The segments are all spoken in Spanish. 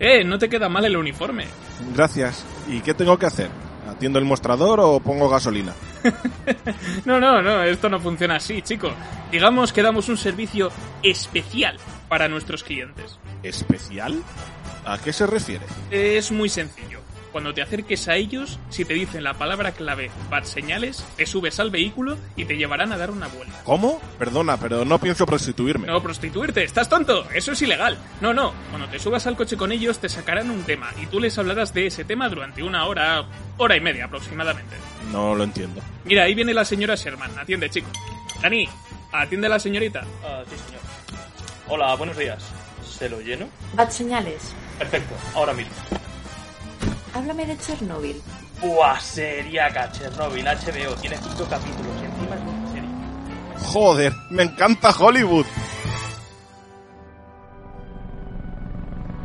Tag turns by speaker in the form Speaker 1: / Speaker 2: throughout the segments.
Speaker 1: Eh, no te queda mal el uniforme.
Speaker 2: Gracias. ¿Y qué tengo que hacer? ¿Atiendo el mostrador o pongo gasolina?
Speaker 1: no, no, no, esto no funciona así, chico. Digamos que damos un servicio especial para nuestros clientes.
Speaker 2: ¿Especial? ¿A qué se refiere?
Speaker 1: Es muy sencillo. Cuando te acerques a ellos, si te dicen la palabra clave Bad Señales, te subes al vehículo y te llevarán a dar una vuelta.
Speaker 2: ¿Cómo? Perdona, pero no pienso prostituirme.
Speaker 1: No, prostituirte, estás tonto, eso es ilegal. No, no, cuando te subas al coche con ellos te sacarán un tema y tú les hablarás de ese tema durante una hora, hora y media aproximadamente.
Speaker 2: No lo entiendo.
Speaker 1: Mira, ahí viene la señora Sherman, atiende, chico. Dani, atiende a la señorita.
Speaker 3: Ah, sí, señor. Hola, buenos días. ¿Se lo lleno?
Speaker 4: Bad señales.
Speaker 3: Perfecto, ahora mismo.
Speaker 4: Háblame de Chernobyl.
Speaker 3: Buah, seriaca, Chernobyl, HBO. Tiene cinco capítulos y encima es una serie.
Speaker 2: Joder, me encanta Hollywood.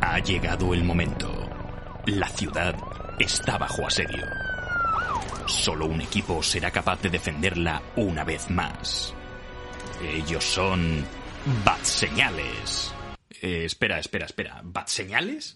Speaker 5: Ha llegado el momento. La ciudad está bajo asedio. Solo un equipo será capaz de defenderla una vez más. Ellos son... Bat Señales. Eh, espera, espera, espera. ¿Bat Señales?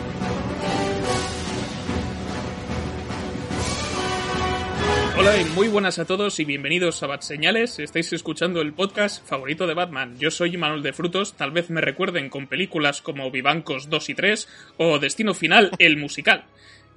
Speaker 1: Hola y muy buenas a todos y bienvenidos a Bat Señales. Estáis escuchando el podcast favorito de Batman. Yo soy Manuel de Frutos. Tal vez me recuerden con películas como Vivancos 2 y 3 o Destino Final, el musical.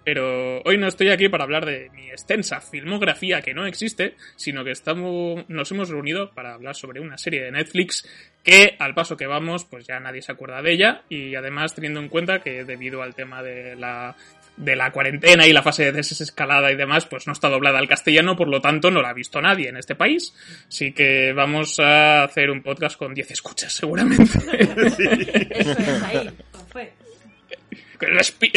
Speaker 1: Pero hoy no estoy aquí para hablar de mi extensa filmografía que no existe, sino que estamos, nos hemos reunido para hablar sobre una serie de Netflix que al paso que vamos, pues ya nadie se acuerda de ella y además teniendo en cuenta que debido al tema de la de la cuarentena y la fase de desescalada y demás, pues no está doblada al castellano, por lo tanto no la ha visto nadie en este país. Así que vamos a hacer un podcast con 10 escuchas, seguramente.
Speaker 4: Eso es ahí. Fue.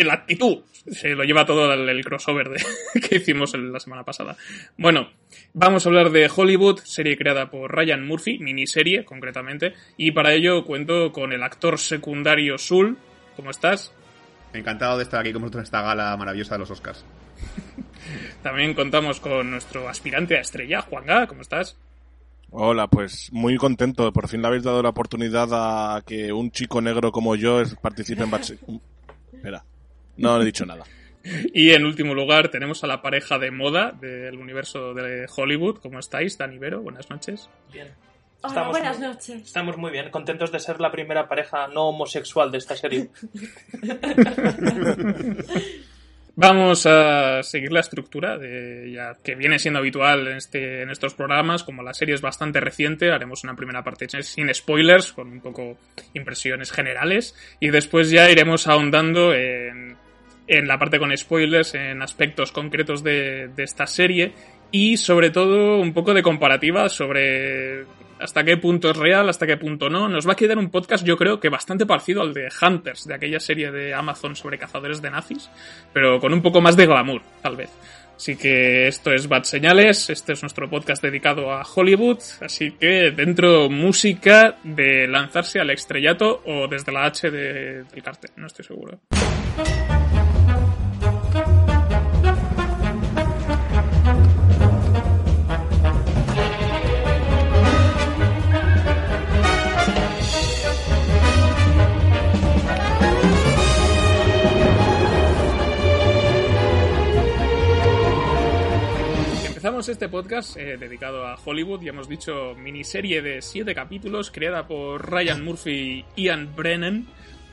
Speaker 1: la, actitud se lo lleva todo el, el crossover de- que hicimos el- la semana pasada. Bueno, vamos a hablar de Hollywood, serie creada por Ryan Murphy, miniserie concretamente, y para ello cuento con el actor secundario Sul. ¿Cómo estás?
Speaker 6: Encantado de estar aquí con vosotros en esta gala maravillosa de los Oscars.
Speaker 1: También contamos con nuestro aspirante a estrella, Juanga. ¿Cómo estás?
Speaker 2: Hola, pues muy contento. Por fin le habéis dado la oportunidad a que un chico negro como yo participe en Bat Espera, no he dicho nada.
Speaker 1: Y en último lugar tenemos a la pareja de moda del universo de Hollywood. ¿Cómo estáis, Dani Vero? Buenas noches.
Speaker 3: Bien.
Speaker 4: Hola,
Speaker 3: Estamos
Speaker 4: buenas
Speaker 3: muy-
Speaker 4: noches.
Speaker 3: Estamos muy bien, contentos de ser la primera pareja no homosexual de esta serie.
Speaker 1: Vamos a seguir la estructura de ya que viene siendo habitual en, este, en estos programas. Como la serie es bastante reciente, haremos una primera parte sin spoilers, con un poco impresiones generales. Y después ya iremos ahondando en, en la parte con spoilers, en aspectos concretos de, de esta serie. Y sobre todo un poco de comparativa sobre hasta qué punto es real, hasta qué punto no. Nos va a quedar un podcast, yo creo que bastante parecido al de Hunters, de aquella serie de Amazon sobre cazadores de nazis, pero con un poco más de glamour, tal vez. Así que esto es Bad Señales, este es nuestro podcast dedicado a Hollywood, así que dentro música de lanzarse al estrellato o desde la H de- del cartel, no estoy seguro. Empezamos este podcast eh, dedicado a Hollywood y hemos dicho miniserie de siete capítulos creada por Ryan Murphy y Ian Brennan.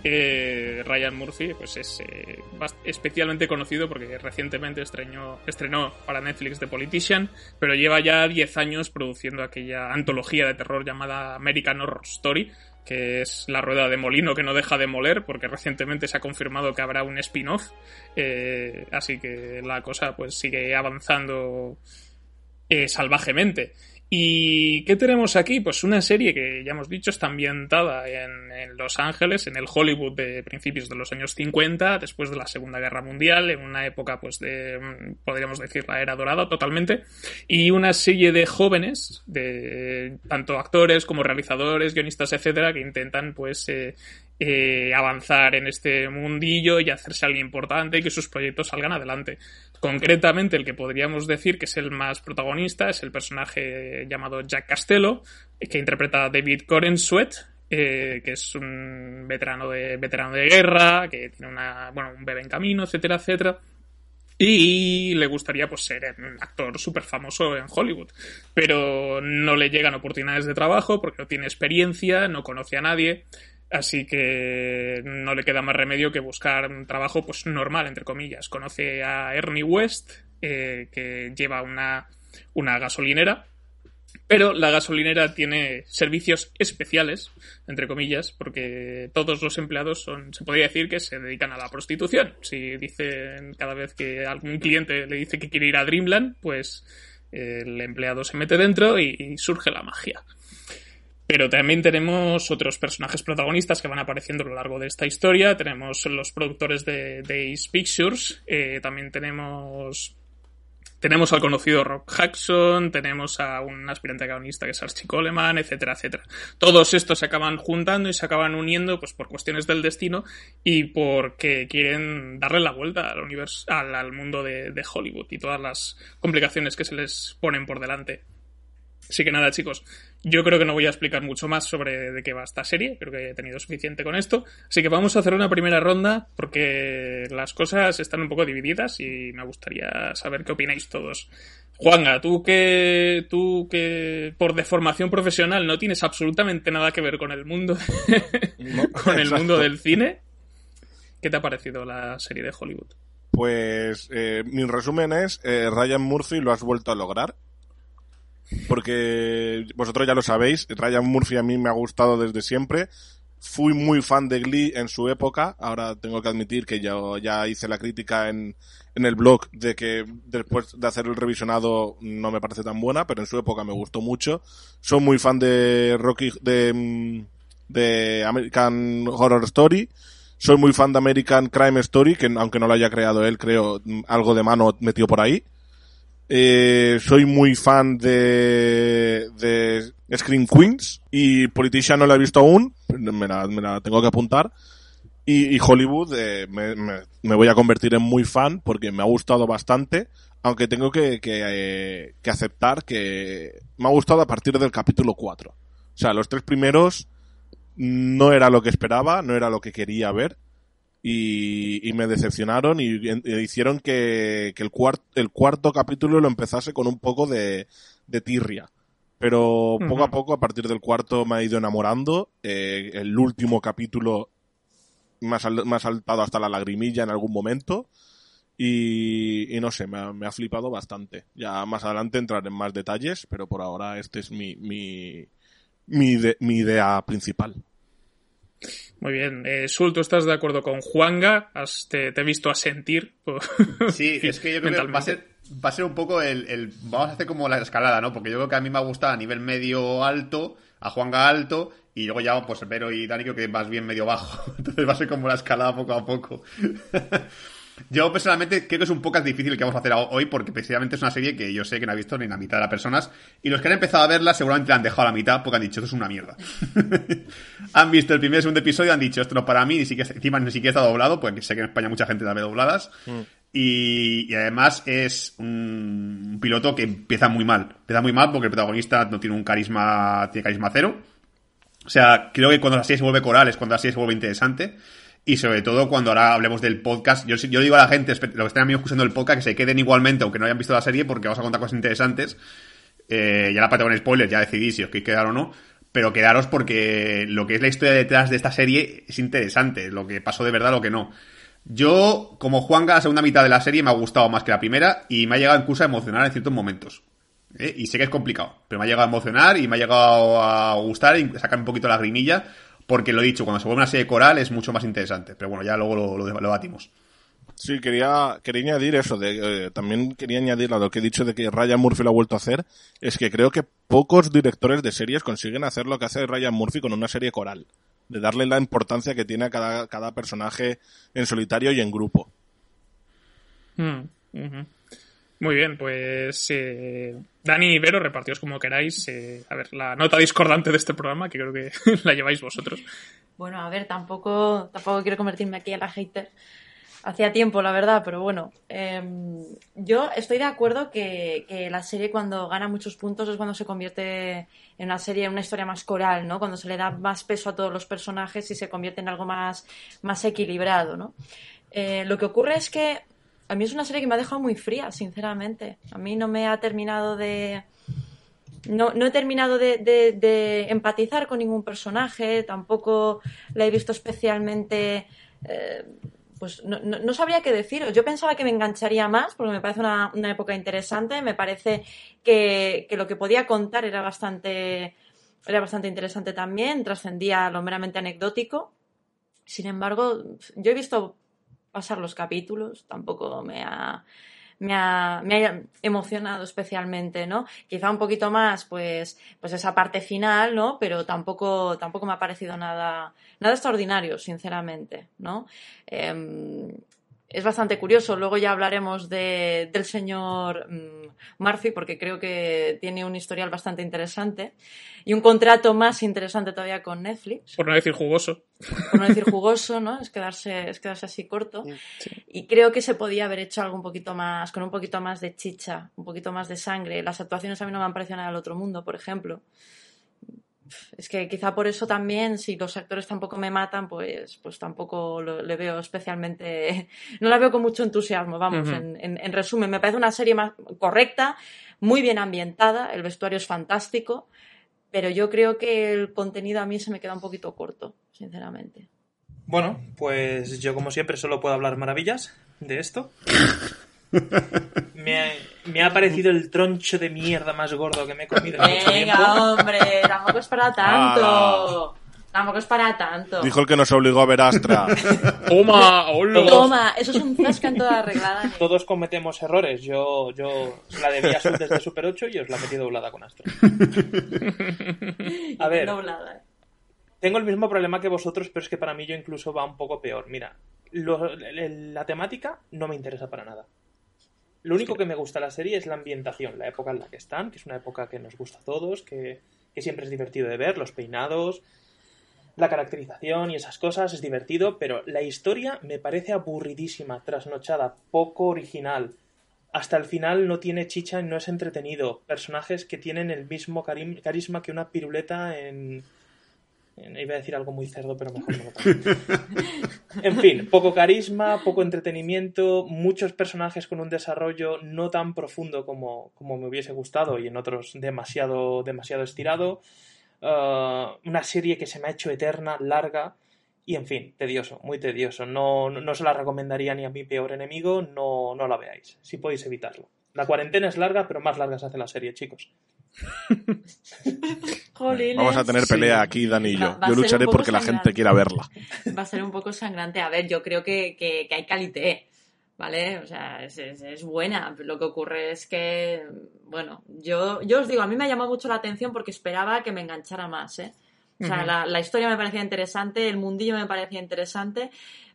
Speaker 1: Eh, Ryan Murphy pues es eh, especialmente conocido porque recientemente estrenó, estrenó para Netflix The Politician, pero lleva ya 10 años produciendo aquella antología de terror llamada American Horror Story, que es la rueda de molino que no deja de moler, porque recientemente se ha confirmado que habrá un spin-off, eh, así que la cosa pues sigue avanzando eh, salvajemente. ¿Y qué tenemos aquí? Pues una serie que ya hemos dicho está ambientada en, en, Los Ángeles, en el Hollywood de principios de los años 50, después de la Segunda Guerra Mundial, en una época, pues, de, podríamos decir, la era dorada totalmente, y una serie de jóvenes, de tanto actores como realizadores, guionistas, etcétera, que intentan, pues, eh, eh, avanzar en este mundillo y hacerse alguien importante y que sus proyectos salgan adelante. Concretamente, el que podríamos decir que es el más protagonista es el personaje llamado Jack Castello, que interpreta a David Corenswet, eh, que es un veterano de, veterano de guerra, que tiene una, bueno, un bebé en camino, etcétera, etcétera. Y le gustaría pues ser un actor súper famoso en Hollywood. Pero no le llegan oportunidades de trabajo porque no tiene experiencia, no conoce a nadie. Así que no le queda más remedio que buscar un trabajo pues normal, entre comillas. Conoce a Ernie West, eh, que lleva una, una gasolinera, pero la gasolinera tiene servicios especiales, entre comillas, porque todos los empleados son, se podría decir que se dedican a la prostitución. Si dicen cada vez que algún cliente le dice que quiere ir a Dreamland, pues el empleado se mete dentro y, y surge la magia. Pero también tenemos otros personajes protagonistas que van apareciendo a lo largo de esta historia. Tenemos los productores de, Ace Pictures. Eh, también tenemos. Tenemos al conocido Rock Jackson, tenemos a un aspirante guionista que es Archie Coleman, etcétera, etcétera. Todos estos se acaban juntando y se acaban uniendo pues por cuestiones del destino y porque quieren darle la vuelta al universo, al, mundo de Hollywood y todas las complicaciones que se les ponen por delante. Así que nada, chicos, yo creo que no voy a explicar mucho más sobre de qué va esta serie, creo que he tenido suficiente con esto. Así que vamos a hacer una primera ronda porque las cosas están un poco divididas y me gustaría saber qué opináis todos. Juanga, tú que tú que por deformación profesional no tienes absolutamente nada que ver con el mundo
Speaker 2: No,
Speaker 1: con el
Speaker 2: exacto.
Speaker 1: mundo del cine, ¿qué te ha parecido la serie de Hollywood?
Speaker 2: Pues eh, mi resumen es, eh, Ryan Murphy lo has vuelto a lograr. Porque vosotros ya lo sabéis, Ryan Murphy a mí me ha gustado desde siempre. Fui muy fan de Glee en su época. Ahora tengo que admitir que yo ya hice la crítica en, en el blog de que después de hacer el revisionado no me parece tan buena, pero en su época me gustó mucho. Soy muy fan de Rocky, de, mm, American Horror Story. Soy muy fan de American Crime Story, que aunque no lo haya creado él, creo mm, algo de mano metido por ahí. Eh, soy muy fan de, de Scream Queens y Politician no la he visto aún, me la, me la tengo que apuntar. Y, Hollywood eh, me voy a convertir en muy fan porque me ha gustado bastante, aunque tengo que, que, eh, que aceptar que me ha gustado a partir del capítulo 4. O sea, los tres primeros no era lo que esperaba, no era lo que quería ver y, y me decepcionaron y, y hicieron que, que el, cuart, el cuarto capítulo lo empezase con un poco de, de tirria. Pero poco a poco, a partir del cuarto, me ha ido enamorando. Eh, el último capítulo me ha, sal- me ha saltado hasta la lagrimilla en algún momento. Y, y no sé, me ha, me ha flipado bastante. Ya más adelante entraré en más detalles, pero por ahora este es mi, mi, mi idea principal.
Speaker 1: Muy bien. Eh, Sul, ¿tú estás de acuerdo con Juanga? Has- te, te he visto asentir.
Speaker 6: Sí, es que yo creo que va a ser, va a ser un poco el, el- Vamos a hacer como la escalada, ¿no? Porque yo creo que a mí me ha gustado a nivel medio alto, a Juanga alto, y luego ya, pues, Vero y Dani creo que más bien medio bajo. Entonces va a ser como la escalada poco a poco. Yo personalmente creo que es un poco difícil el que vamos a hacer hoy porque precisamente es una serie que yo sé que no ha visto ni la mitad de las personas y los que han empezado a verla seguramente la han dejado a la mitad porque han dicho esto es una mierda. han visto el primer y segundo episodio han dicho esto no es para mí, ni siquiera, encima ni siquiera está doblado porque sé que en España mucha gente la ve dobladas y, y además es un, un piloto que empieza muy mal. Empieza muy mal porque el protagonista no tiene un carisma, tiene carisma cero. O sea, creo que cuando la serie se vuelve coral es cuando la serie se vuelve interesante. Y sobre todo cuando ahora hablemos del podcast, yo, digo a la gente, los que estén amigos escuchando el podcast, que se queden igualmente, aunque no hayan visto la serie, porque vamos a contar cosas interesantes. Eh, ya la parte con spoilers, ya decidís si os queréis quedar o no. Pero quedaros porque lo que es la historia detrás de esta serie es interesante. Lo que pasó de verdad, lo que no. Yo, como Juanga, la segunda mitad de la serie me ha gustado más que la primera y me ha llegado incluso a emocionar en ciertos momentos. ¿eh? Y sé que es complicado, pero me ha llegado a emocionar y me ha llegado a gustar y sacar un poquito la grimilla porque lo he dicho, cuando se vuelve una serie coral es mucho más interesante. Pero bueno, ya luego lo, lo, debatimos.
Speaker 2: Sí, quería, quería añadir eso, de, eh, también quería añadir a lo que he dicho de que Ryan Murphy lo ha vuelto a hacer, es que creo que pocos directores de series consiguen hacer lo que hace Ryan Murphy con una serie coral, de darle la importancia que tiene a cada, cada personaje en solitario y en grupo.
Speaker 1: Hmm, Muy bien, pues eh, Dani y Vero, repartidos como queráis. Eh, a ver, la nota discordante de este programa, que creo que la lleváis vosotros.
Speaker 4: Bueno, a ver, tampoco, tampoco quiero convertirme aquí en la hater. Hacía tiempo, la verdad, pero bueno. Em, yo estoy de acuerdo que, la serie cuando gana muchos puntos es cuando se convierte en una serie, en una historia más coral, ¿no? Cuando se le da más peso a todos los personajes y se convierte en algo más, más equilibrado, ¿no? Eh, lo que ocurre es que a mí es una serie que me ha dejado muy fría, sinceramente. A mí no me ha terminado de... No, no he terminado de, empatizar con ningún personaje, tampoco la he visto especialmente... Eh, pues no, no, sabría qué deciros. Yo pensaba que me engancharía más porque me parece una, una época interesante. Me parece que, que, lo que podía contar era bastante, era bastante interesante también. Trascendía lo meramente anecdótico. Sin embargo, yo he visto pasar los capítulos, tampoco me ha, me ha, me ha emocionado especialmente, ¿no? Quizá un poquito más, pues, pues esa parte final, ¿no? Pero tampoco, tampoco me ha parecido nada, nada extraordinario, sinceramente, ¿no? Eh, es bastante curioso. Luego ya hablaremos de, del señor um, Murphy, porque creo que tiene un historial bastante interesante y un contrato más interesante todavía con Netflix.
Speaker 1: Por no decir jugoso.
Speaker 4: Por no decir jugoso, ¿no? Es quedarse, es quedarse así corto. Sí. Y creo que se podía haber hecho algo un poquito más, con un poquito más de chicha, un poquito más de sangre. Las actuaciones a mí no me han parecido nada del otro mundo, por ejemplo es que quizá por eso también, si los actores tampoco me matan, pues, pues tampoco lo, le veo especialmente, no la veo con mucho entusiasmo, vamos, uh -huh. en, en, en, resumen, me parece una serie más correcta, muy bien ambientada, el vestuario es fantástico, pero yo creo que el contenido a mí se me queda un poquito corto, sinceramente.
Speaker 7: Bueno, pues yo como siempre solo puedo hablar maravillas de esto. Me ha, me ha, parecido el troncho de mierda más gordo que me he comido en mucho tiempo.
Speaker 4: Venga, hombre, tampoco es para tanto. Tampoco es para tanto.
Speaker 2: Dijo el que nos obligó a ver Astra.
Speaker 1: Toma, hola.
Speaker 4: Toma, eso es un zasca toda arreglada.
Speaker 7: Todos cometemos errores. Yo, yo la debía Azul desde Super 8 y os la metí doblada con Astra. A ver.
Speaker 4: Doblada.
Speaker 7: Tengo el mismo problema que vosotros, pero es que para mí yo incluso va un poco peor. Mira, lo, la temática no me interesa para nada. Lo único que me gusta de la serie es la ambientación, la época en la que están, que es una época que nos gusta a todos, que, que, siempre es divertido de ver, los peinados, la caracterización y esas cosas, es divertido, pero la historia me parece aburridísima, trasnochada, poco original. Hasta el final no tiene chicha y no es entretenido. Personajes que tienen el mismo carisma que una piruleta en, Iba a decir algo muy cerdo, pero mejor no lo En fin, poco carisma, poco entretenimiento, muchos personajes con un desarrollo no tan profundo como, como me hubiese gustado y en otros demasiado, demasiado estirado. Uh, una serie que se me ha hecho eterna, larga y, en fin, tedioso, muy tedioso. No, no, no se la recomendaría ni a mi peor enemigo, no, no la veáis, si podéis evitarlo. La cuarentena es larga, pero más larga se hace la serie, chicos.
Speaker 4: Jolines.
Speaker 2: Vamos a tener pelea sí. aquí, Dani y yo. Va, va yo lucharé porque sangrante. la gente quiera verla.
Speaker 4: Va a ser un poco sangrante. A ver, yo creo que, que, que hay calité, ¿vale? O sea, es, es, es, buena. Lo que ocurre es que, bueno, yo, yo os digo, a mí me ha llamado mucho la atención porque esperaba que me enganchara más, ¿eh? O sea, uh -huh. la, la, historia me parecía interesante, el mundillo me parecía interesante,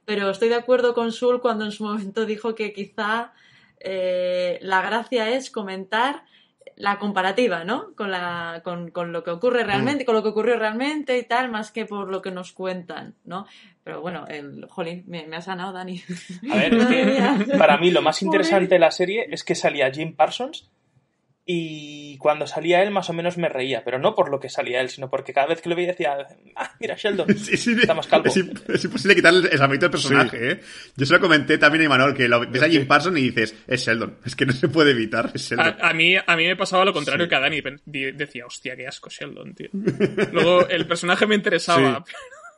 Speaker 4: pero estoy de acuerdo con Sul cuando en su momento dijo que quizá eh, la gracia es comentar la comparativa, ¿no? Con, la, con, con, lo que ocurre realmente, mm. con lo que ocurrió realmente y tal, más que por lo que nos cuentan, ¿no? Pero bueno, el jolín, me, me ha sanado, Dani.
Speaker 7: A ver, es que para mí lo más interesante de la serie es que salía Jim Parsons y cuando salía él más o menos me reía, pero no por lo que salía él, sino porque cada vez que lo veía decía, ah, mira Sheldon,
Speaker 6: sí, sí,
Speaker 7: está más calvo.
Speaker 6: Es, es imposible quitarle el aspecto del personaje, sí. ¿eh? Yo se lo comenté también a Imanol, que lo, ves a Jim Parsons y dices, es Sheldon, es que no se puede evitar, es Sheldon.
Speaker 1: A, a mí, a mí me pasaba lo contrario sí. que a Dani, decía, hostia, qué asco Sheldon, tío. Luego el personaje me interesaba,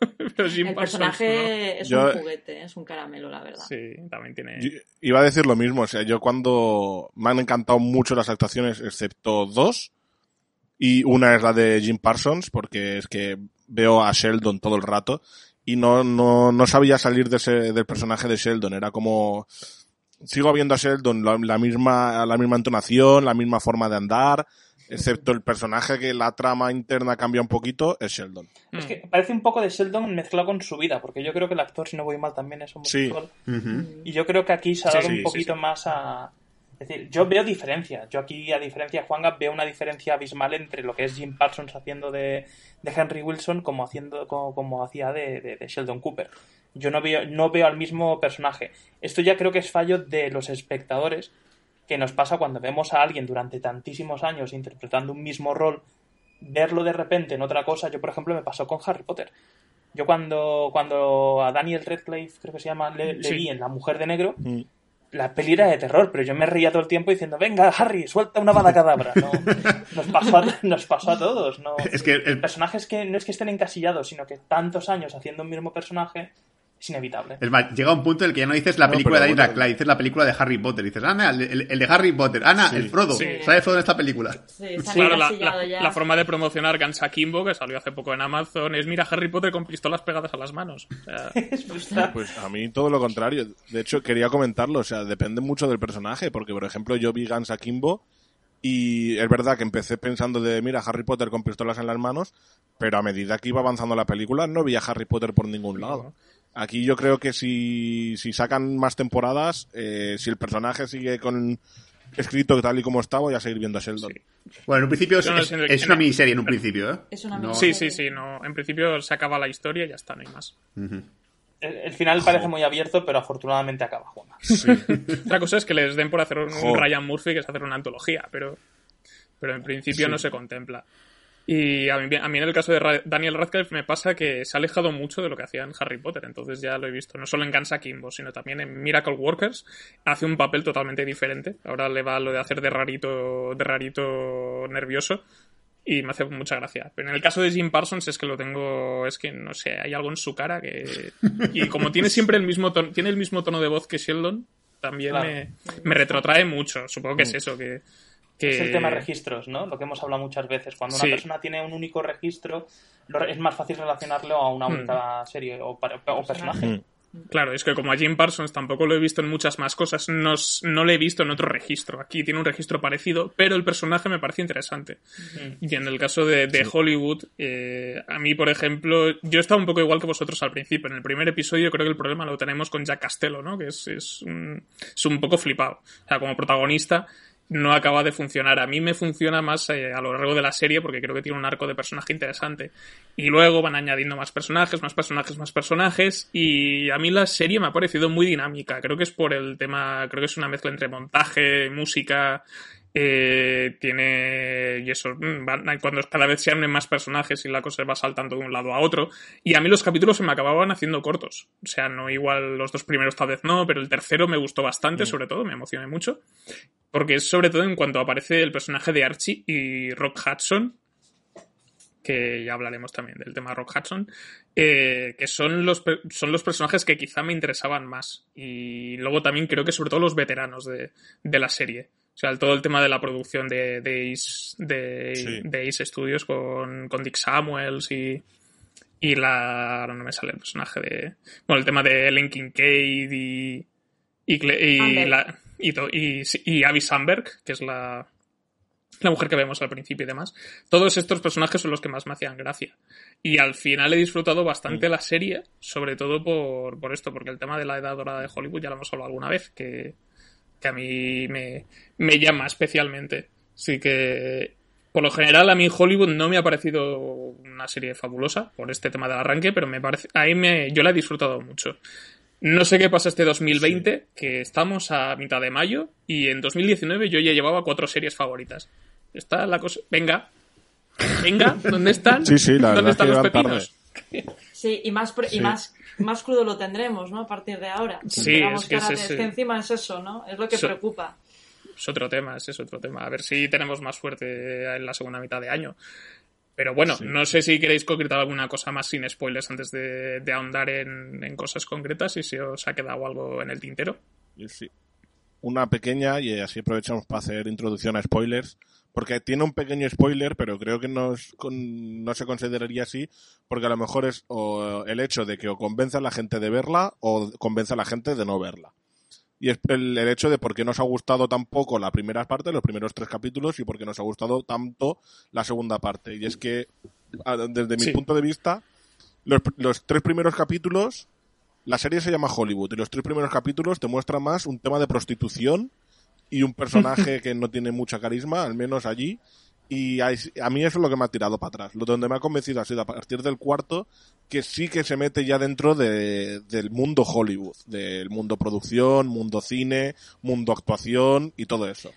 Speaker 4: Pero Jim el personaje es yo, un juguete, es un caramelo, la verdad.
Speaker 1: Sí, también tiene.
Speaker 2: iba a decir lo mismo, o sea, yo cuando me han encantado mucho las actuaciones, excepto dos, y una es la de Jim Parsons, porque es que veo a Sheldon todo el rato y no, no, no sabía salir de ese, del personaje de Sheldon. Era como, sigo viendo a Sheldon la, la, misma, la misma entonación, la misma forma de andar, excepto el personaje que la trama interna cambia un poquito, es Sheldon.
Speaker 7: Es que parece un poco de Sheldon mezclado con su vida, porque yo creo que el actor, si no voy mal, también es homosexual.
Speaker 2: Sí. Uh -huh.
Speaker 7: Y yo creo que aquí se ha dado
Speaker 2: Sí,
Speaker 7: un poquito
Speaker 2: sí.
Speaker 7: más a... Es decir, yo veo diferencias. Yo aquí, a diferencia de Juanga, veo una diferencia abismal entre lo que es Jim Parsons haciendo de, de Henry Wilson como haciendo como, como hacía de, de- de Sheldon Cooper. Yo no veo, no veo al mismo personaje. Esto ya creo que es fallo de los espectadores, que nos pasa cuando vemos a alguien durante tantísimos años interpretando un mismo rol, verlo de repente en otra cosa. Yo, por ejemplo, me pasó con Harry Potter. Yo cuando, cuando a Daniel Radcliffe, creo que se llama, le, le
Speaker 1: Sí.
Speaker 7: vi en La Mujer de Negro,
Speaker 2: Mm.
Speaker 7: la peli era de terror, pero yo me reía todo el tiempo diciendo, venga, Harry, suelta una bala cadabra. No, nos, pasó a, nos pasó a todos. No.
Speaker 6: Es que el,
Speaker 7: Personajes que no es que estén encasillados, sino que tantos años haciendo un mismo personaje es inevitable.
Speaker 6: Es más, llega un punto en el que ya no dices la
Speaker 2: No,
Speaker 6: película de
Speaker 2: bueno.
Speaker 6: Radcliffe, dices la película de Harry Potter. Dices, Ana, el, el- el de Harry Potter. Ana,
Speaker 2: Sí.
Speaker 6: el Frodo.
Speaker 1: Sí.
Speaker 6: ¿Sale Frodo en esta película?
Speaker 4: Sí,
Speaker 1: Claro, la,
Speaker 4: encasillado
Speaker 1: la-
Speaker 4: ya.
Speaker 1: la forma de promocionar Guns Akimbo, que salió hace poco en Amazon, es mira Harry Potter con pistolas pegadas a las manos. O sea,
Speaker 7: Es frustrante.
Speaker 2: Pues a mí todo lo contrario. De hecho, quería comentarlo. O sea, depende mucho del personaje. Porque, por ejemplo, yo vi Guns Akimbo y es verdad que empecé pensando de, mira, Harry Potter con pistolas en las manos, pero a medida que iba avanzando la película no vi a Harry Potter por ningún lado. Aquí yo creo que si, si sacan más temporadas, eh, si el personaje sigue con escrito tal y como está, voy a seguir viendo a Sheldon.
Speaker 6: Bueno, en un principio es,
Speaker 1: no
Speaker 6: es- una miniserie en un principio, ¿eh?
Speaker 4: Es una
Speaker 6: No-
Speaker 4: miniserie.
Speaker 1: sí, sí, sí, no. En principio se acaba la historia y ya está, no hay más.
Speaker 7: El, el final parece muy abierto, pero afortunadamente acaba Juanga.
Speaker 1: Otra cosa es que les den por hacer un. Ryan Murphy, que es hacer una antología, pero, pero en principio no se contempla. Y a mí, a mí en el caso de Ra- Daniel Radcliffe me pasa que se ha alejado mucho de lo que hacía en Harry Potter, entonces ya lo he visto, no solo en Guns Akimbo, sino también en Miracle Workers, hace un papel totalmente diferente. Ahora le va lo de hacer de rarito, de rarito nervioso y me hace mucha gracia. Pero en el caso de Jim Parsons es que lo tengo, es que no sé, hay algo en su cara que y como tiene siempre el mismo tono, tiene el mismo tono de voz que Sheldon, también
Speaker 7: Claro.
Speaker 1: me, me retrotrae mucho. Supongo que es eso que, que
Speaker 7: Es el tema registros, ¿no? Lo que hemos hablado muchas veces. Cuando una
Speaker 1: Sí.
Speaker 7: persona tiene un único registro, es más fácil relacionarlo a una
Speaker 1: Hmm.
Speaker 7: única serie o, personaje.
Speaker 2: Mm.
Speaker 1: Claro, es que como a Jim Parsons tampoco lo he visto en muchas más cosas, no, no lo he visto en otro registro. Aquí tiene un registro parecido, pero el personaje me parece interesante.
Speaker 7: Mm.
Speaker 1: Y en el caso de, de Hollywood, eh, a mí, por ejemplo, yo estaba un poco igual que vosotros al principio. En el primer episodio creo que el problema lo tenemos con Jack Castello, ¿no? Que es, es, un, es un poco flipado. O sea, como protagonista no acaba de funcionar. A mí me funciona más eh, a lo largo de la serie porque creo que tiene un arco de personaje interesante. Y luego van añadiendo más personajes, más personajes, más personajes. Y a mí la serie me ha parecido muy dinámica. Creo que es por el tema, creo que es una mezcla entre montaje, música. Eh, tiene y eso mm, van- cuando cada vez se unen más personajes y la cosa va saltando de un lado a otro. Y a mí los capítulos se me acababan haciendo cortos. O sea no igual los dos primeros tal vez no pero el tercero me gustó bastante sobre todo me emocioné mucho. Porque es sobre todo en cuanto aparece el personaje de Archie y Rock Hudson que ya hablaremos también del tema de Rock Hudson, eh, que son los, son los personajes que quizá me interesaban más. Y luego también creo que sobre todo los veteranos de, de la serie. O sea, el- todo el tema de la producción de, de, Ace, de,
Speaker 2: Sí.
Speaker 1: de Ace Studios con, con Dick Samuels y, y la... ahora no me sale el personaje de... Bueno, el tema de Ellen Kincaid y... Y, y, la, y, to- y, y Abby Samberg, que es la, la mujer que vemos al principio y demás. Todos estos personajes son los que más me hacían gracia. Y al final he disfrutado bastante la serie, sobre todo por, por esto, porque el tema de la edad dorada de Hollywood ya lo hemos hablado alguna vez, que, que a mí me, me llama especialmente. Así que, por lo general, a mí Hollywood no me ha parecido una serie fabulosa por este tema del arranque, pero me parece, ahí me, yo la he disfrutado mucho. No sé qué pasa este 2020, que estamos a mitad de mayo, y en 2019 yo ya llevaba cuatro series favoritas. Está la cosa. Venga. Venga, ¿dónde están?
Speaker 2: Sí, sí, la
Speaker 1: ¿Dónde están los pepinos?
Speaker 4: Sí, y más, y
Speaker 2: Sí.
Speaker 4: más, más crudo lo tendremos, ¿no? A partir de ahora.
Speaker 1: Sí, es que es
Speaker 4: encima es eso, ¿no? Es lo que
Speaker 1: So-
Speaker 4: preocupa.
Speaker 1: Es otro tema, es otro tema. A ver si tenemos más suerte en la segunda mitad de año. Pero bueno,
Speaker 2: Sí.
Speaker 1: no sé si queréis concretar alguna cosa más sin spoilers antes de, de ahondar en, en cosas concretas y si os ha quedado algo en el tintero.
Speaker 2: Sí. Una pequeña, y así aprovechamos para hacer introducción a spoilers, porque tiene un pequeño spoiler, pero creo que no, no se consideraría así, porque a lo mejor es el hecho de que o convenza a la gente de verla o convenza a la gente de no verla. Y es el, hecho de por qué nos ha gustado tan poco la primera parte, los primeros tres capítulos, y por qué nos ha gustado tanto la segunda parte. Y es que, desde mi punto de vista, los, los tres primeros capítulos, la serie se llama Hollywood, y los tres primeros capítulos te muestran más un tema de prostitución y un personaje que no tiene mucha carisma, al menos allí. Y a, mí eso es lo que me ha tirado para atrás. Lo donde me ha convencido ha sido a partir del cuarto que sí que se mete ya dentro de, del mundo Hollywood, del mundo producción, mundo cine, mundo actuación y todo eso.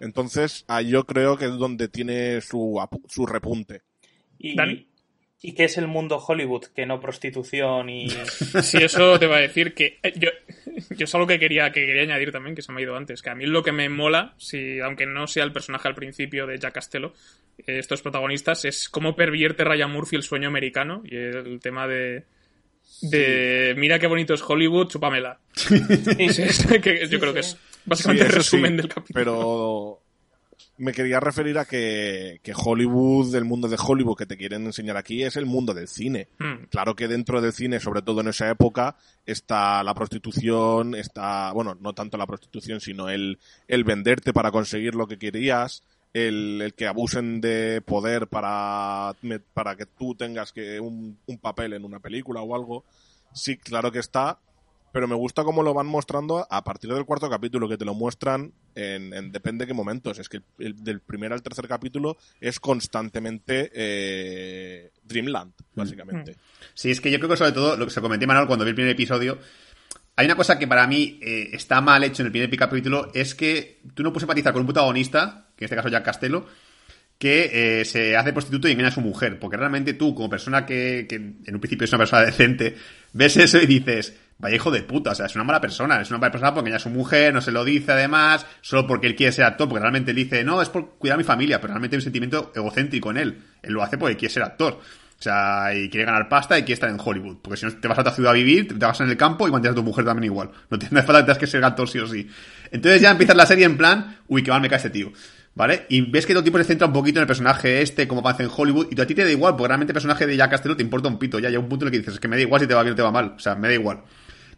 Speaker 2: Entonces, ahí yo creo que es donde tiene su, su repunte.
Speaker 7: Y, ¿Y qué es el mundo Hollywood? Que no prostitución y...
Speaker 1: Sí, eso te va a decir que... Eh, yo, yo es algo que quería, que quería añadir también, que se me ha ido antes, que a mí lo que me mola, si, aunque no sea el personaje al principio de Jack Castello, eh, estos protagonistas, es cómo pervierte Ryan Murphy el sueño americano y el tema de... De mira qué bonito es Hollywood, chúpamela. yo creo que es básicamente el resumen del capítulo.
Speaker 2: Pero me quería referir a que, que, Hollywood, el mundo de Hollywood que te quieren enseñar aquí es el mundo del cine. Hmm. Claro que dentro del cine, sobre todo en esa época, está la prostitución, está, bueno, no tanto la prostitución, sino el, el venderte para conseguir lo que querías, el, el que abusen de poder para, para que tú tengas que un, un papel en una película o algo. Sí, claro que está, pero me gusta cómo lo van mostrando a partir del cuarto capítulo, que te lo muestran en, en depende de qué momentos. Es que el, del primer al tercer capítulo es constantemente eh, Dreamland, mm. básicamente.
Speaker 6: Sí, es que yo creo que sobre todo, lo que se comenté Manuel cuando vi el primer episodio, hay una cosa que para mí eh, está mal hecho en el primer capítulo, es que tú no puedes empatizar con un protagonista, que en este caso Jack Castelo, que eh, se hace prostituto y engaña a su mujer. Porque realmente tú, como persona que, que, en un principio es una persona decente, ves eso y dices, vaya hijo de puta, o sea, es una mala persona, es una mala persona porque engaña a su mujer, no se lo dice además, solo porque él quiere ser actor, porque realmente él dice, no, es por cuidar a mi familia, pero realmente hay un sentimiento egocéntrico en él. Él lo hace porque quiere ser actor. O sea, y quiere ganar pasta y quiere estar en Hollywood. Porque si no te vas a otra ciudad a vivir, te vas en el campo y mantienes a tu mujer también igual. No tienes falta que ser actor sí o sí. Entonces ya empiezas la serie en plan, uy, qué mal me cae este tío. ¿Vale? Y ves que todo tipo se centra un poquito en el personaje este, como pasa en Hollywood, y a ti te da igual, porque realmente el personaje de Jack Castello te importa un pito. Ya hay un punto en el que dices, es que me da igual si te va bien o te va mal. O sea, me da igual.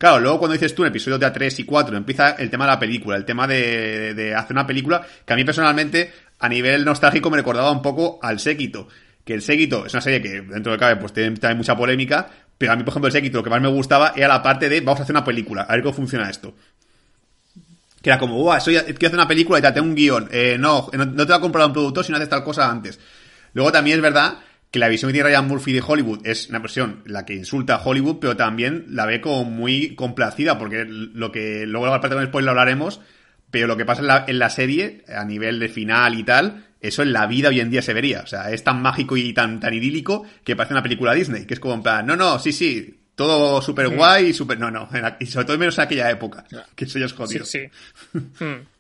Speaker 6: Claro, luego cuando dices tú en episodio de A3 y 4 empieza el tema de la película, el tema de, de hacer una película que a mí personalmente, a nivel nostálgico, me recordaba un poco al Séquito. Que el Séquito es una serie que dentro de cabe pues tiene, tiene mucha polémica, pero a mí, por ejemplo, el Séquito lo que más me gustaba era la parte de vamos a hacer una película, a ver cómo funciona esto. Que era como, wow, soy, quiero hacer una película y te tengo un guion. Eh, no, no, te va a comprar un productor si no haces tal cosa antes. Luego también es verdad que la visión que tiene Ryan Murphy de Hollywood es una versión la que insulta a Hollywood, pero también la ve como muy complacida, porque lo que luego la parte spoiler lo hablaremos, pero lo que pasa en la, en la serie, a nivel de final y tal, eso en la vida hoy en día se vería. O sea, es tan mágico y tan, tan idílico que parece una película Disney, que es como en plan, no, no, sí, sí, todo súper guay y súper... No, no, y sobre todo menos en aquella época, que eso ya es jodido.
Speaker 1: Sí, sí.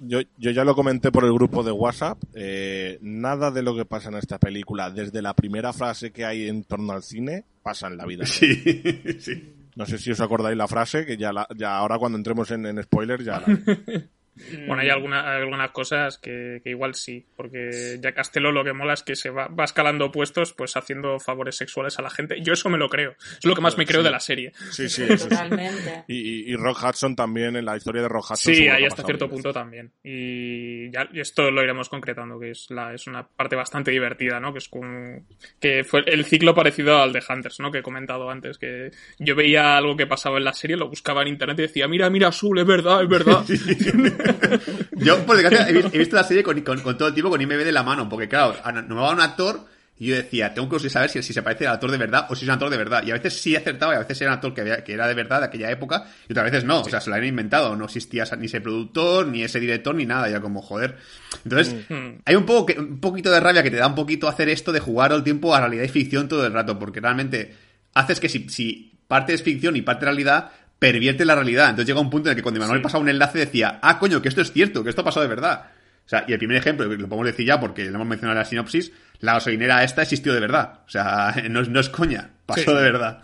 Speaker 2: Yo, yo ya lo comenté por el grupo de WhatsApp, eh, nada de lo que pasa en esta película, desde la primera frase que hay en torno al cine, pasa en la vida.
Speaker 6: Sí, sí.
Speaker 2: No sé si os acordáis la frase, que ya, la, ya ahora cuando entremos en, en spoilers ya la...
Speaker 1: Bueno, hay, alguna, algunas cosas que, igual sí, porque ya Castelo lo que mola es que se va, va, escalando puestos, pues haciendo favores sexuales a la gente. Yo eso me lo creo. Es lo que más me creo de la serie.
Speaker 2: Sí, sí,
Speaker 4: totalmente.
Speaker 2: Y, y, Rock Hudson también, en la historia de Rock Hudson.
Speaker 1: Sí, ahí hasta cierto punto también. Y ya esto lo iremos concretando, que es, la, es una parte bastante divertida, ¿no? Que es como, que fue el ciclo parecido al de Hunters, ¿no? Que he comentado antes, que yo veía algo que pasaba en la serie, lo buscaba en internet y decía, mira, mira, Azul, es verdad, es verdad.
Speaker 6: yo, por desgracia, he, visto la serie con, todo el tiempo con IMB de la mano, porque claro, no va un actor y yo decía, tengo que saber si, si se parece al actor de verdad o si es un actor de verdad. Y a veces sí acertaba y a veces era un actor que, que era de verdad de aquella época y otras veces no. O sea, se lo habían inventado. No existía ni ese productor, ni ese director, ni nada. Ya como, joder. Entonces, mm. hay un, poco que, un poquito de rabia que te da un poquito hacer esto de jugar todo el tiempo a realidad y ficción todo el rato. Porque realmente haces que si, si parte es ficción y parte realidad, pervierte la realidad. Entonces llega un punto en el que cuando Manuel pasaba un enlace decía, ah, coño, que esto es cierto, que esto ha pasado de verdad. O sea, y el primer ejemplo, lo podemos decir ya porque lo hemos mencionado en la sinopsis, la gasolinera esta existió de verdad. O sea, no, no es coña, pasó de verdad.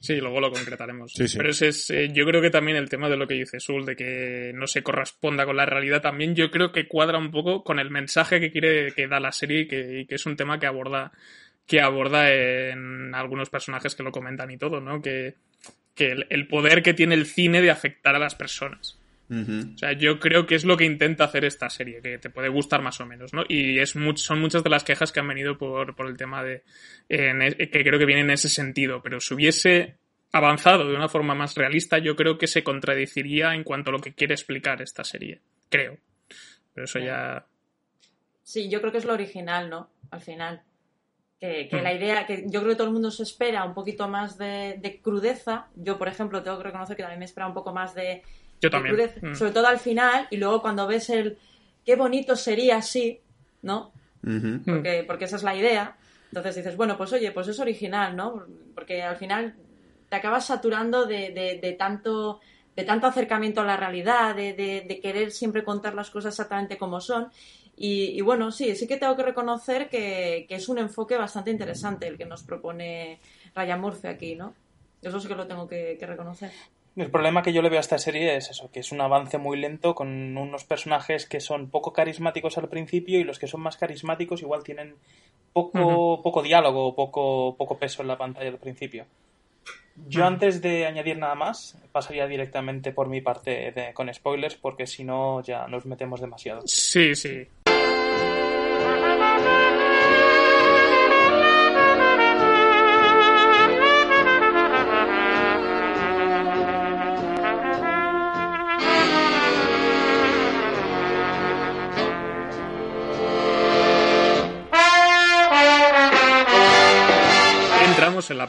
Speaker 1: Sí, luego lo concretaremos. Pero ese es, eh, yo creo que también el tema de lo que dice Sul, de que no se corresponda con la realidad, también yo creo que cuadra un poco con el mensaje que quiere que da la serie y que, es un tema que aborda que aborda en algunos personajes que lo comentan y todo, ¿no? Que, el, poder que tiene el cine de afectar a las personas. O sea, yo creo que es lo que intenta hacer esta serie, que te puede gustar más o menos, ¿no? Y es son muchas de las quejas que han venido por, por el tema de... E, que creo que vienen en ese sentido, pero si hubiese avanzado de una forma más realista, yo creo que se contradeciría en cuanto a lo que quiere explicar esta serie. Creo. Pero eso ya...
Speaker 4: Sí, yo creo que es lo original, ¿no? Al final. Que, que, la idea, que yo creo que todo el mundo se espera un poquito más de, de, crudeza. Yo, por ejemplo, tengo que reconocer que también me espera un poco más de,
Speaker 1: yo también.
Speaker 4: Mm. Sobre todo al final, y luego cuando ves el qué bonito sería así, ¿no? porque, porque esa es la idea. Entonces dices, bueno, pues oye, pues es original, ¿no? Porque al final te acabas saturando de, de, tanto de tanto acercamiento a la realidad, de, de, querer siempre contar las cosas exactamente como son. Y, bueno, sí, sí que tengo que reconocer que, que, es un enfoque bastante interesante el que nos propone Ryan Murphy aquí, ¿no? Eso sí que lo tengo que reconocer.
Speaker 7: El problema que yo le veo a esta serie es eso, que es un avance muy lento con unos personajes que son poco carismáticos al principio y los que son más carismáticos igual tienen poco, poco diálogo, poco, poco peso en la pantalla al principio. Yo antes de añadir nada más, pasaría directamente por mi parte con spoilers porque si no ya nos metemos demasiado.
Speaker 1: Sí, sí.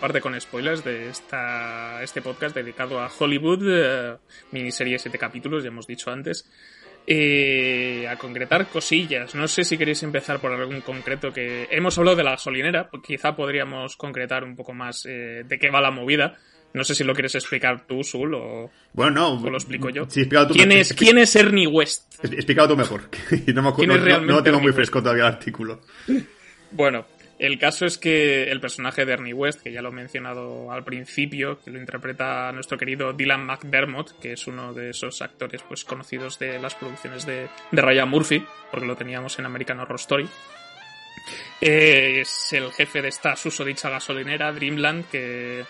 Speaker 1: Parte con spoilers de esta, este podcast dedicado a Hollywood, eh, miniserie de siete capítulos, ya hemos dicho antes. Eh, a concretar cosillas. No sé si queréis empezar por algún concreto que hemos hablado de la gasolinera, pues quizá podríamos concretar un poco más eh, de qué va la movida. No sé si lo quieres explicar tú, Sul, o,
Speaker 6: bueno,
Speaker 1: no, lo explico yo.
Speaker 6: ¿Quién,
Speaker 1: es, ¿Quién es Ernie West?
Speaker 6: Explicado tú mejor. no, me acuerdo, no, no, tengo muy fresco todavía el artículo.
Speaker 1: Bueno, el caso es que el personaje de Ernie West, que ya lo he mencionado al principio, que lo interpreta nuestro querido Dylan McDermott, que es uno de esos actores pues conocidos de las producciones de, Ryan Murphy, porque lo teníamos en American Horror Story. es el jefe de esta susodicha gasolinera, Dreamland, que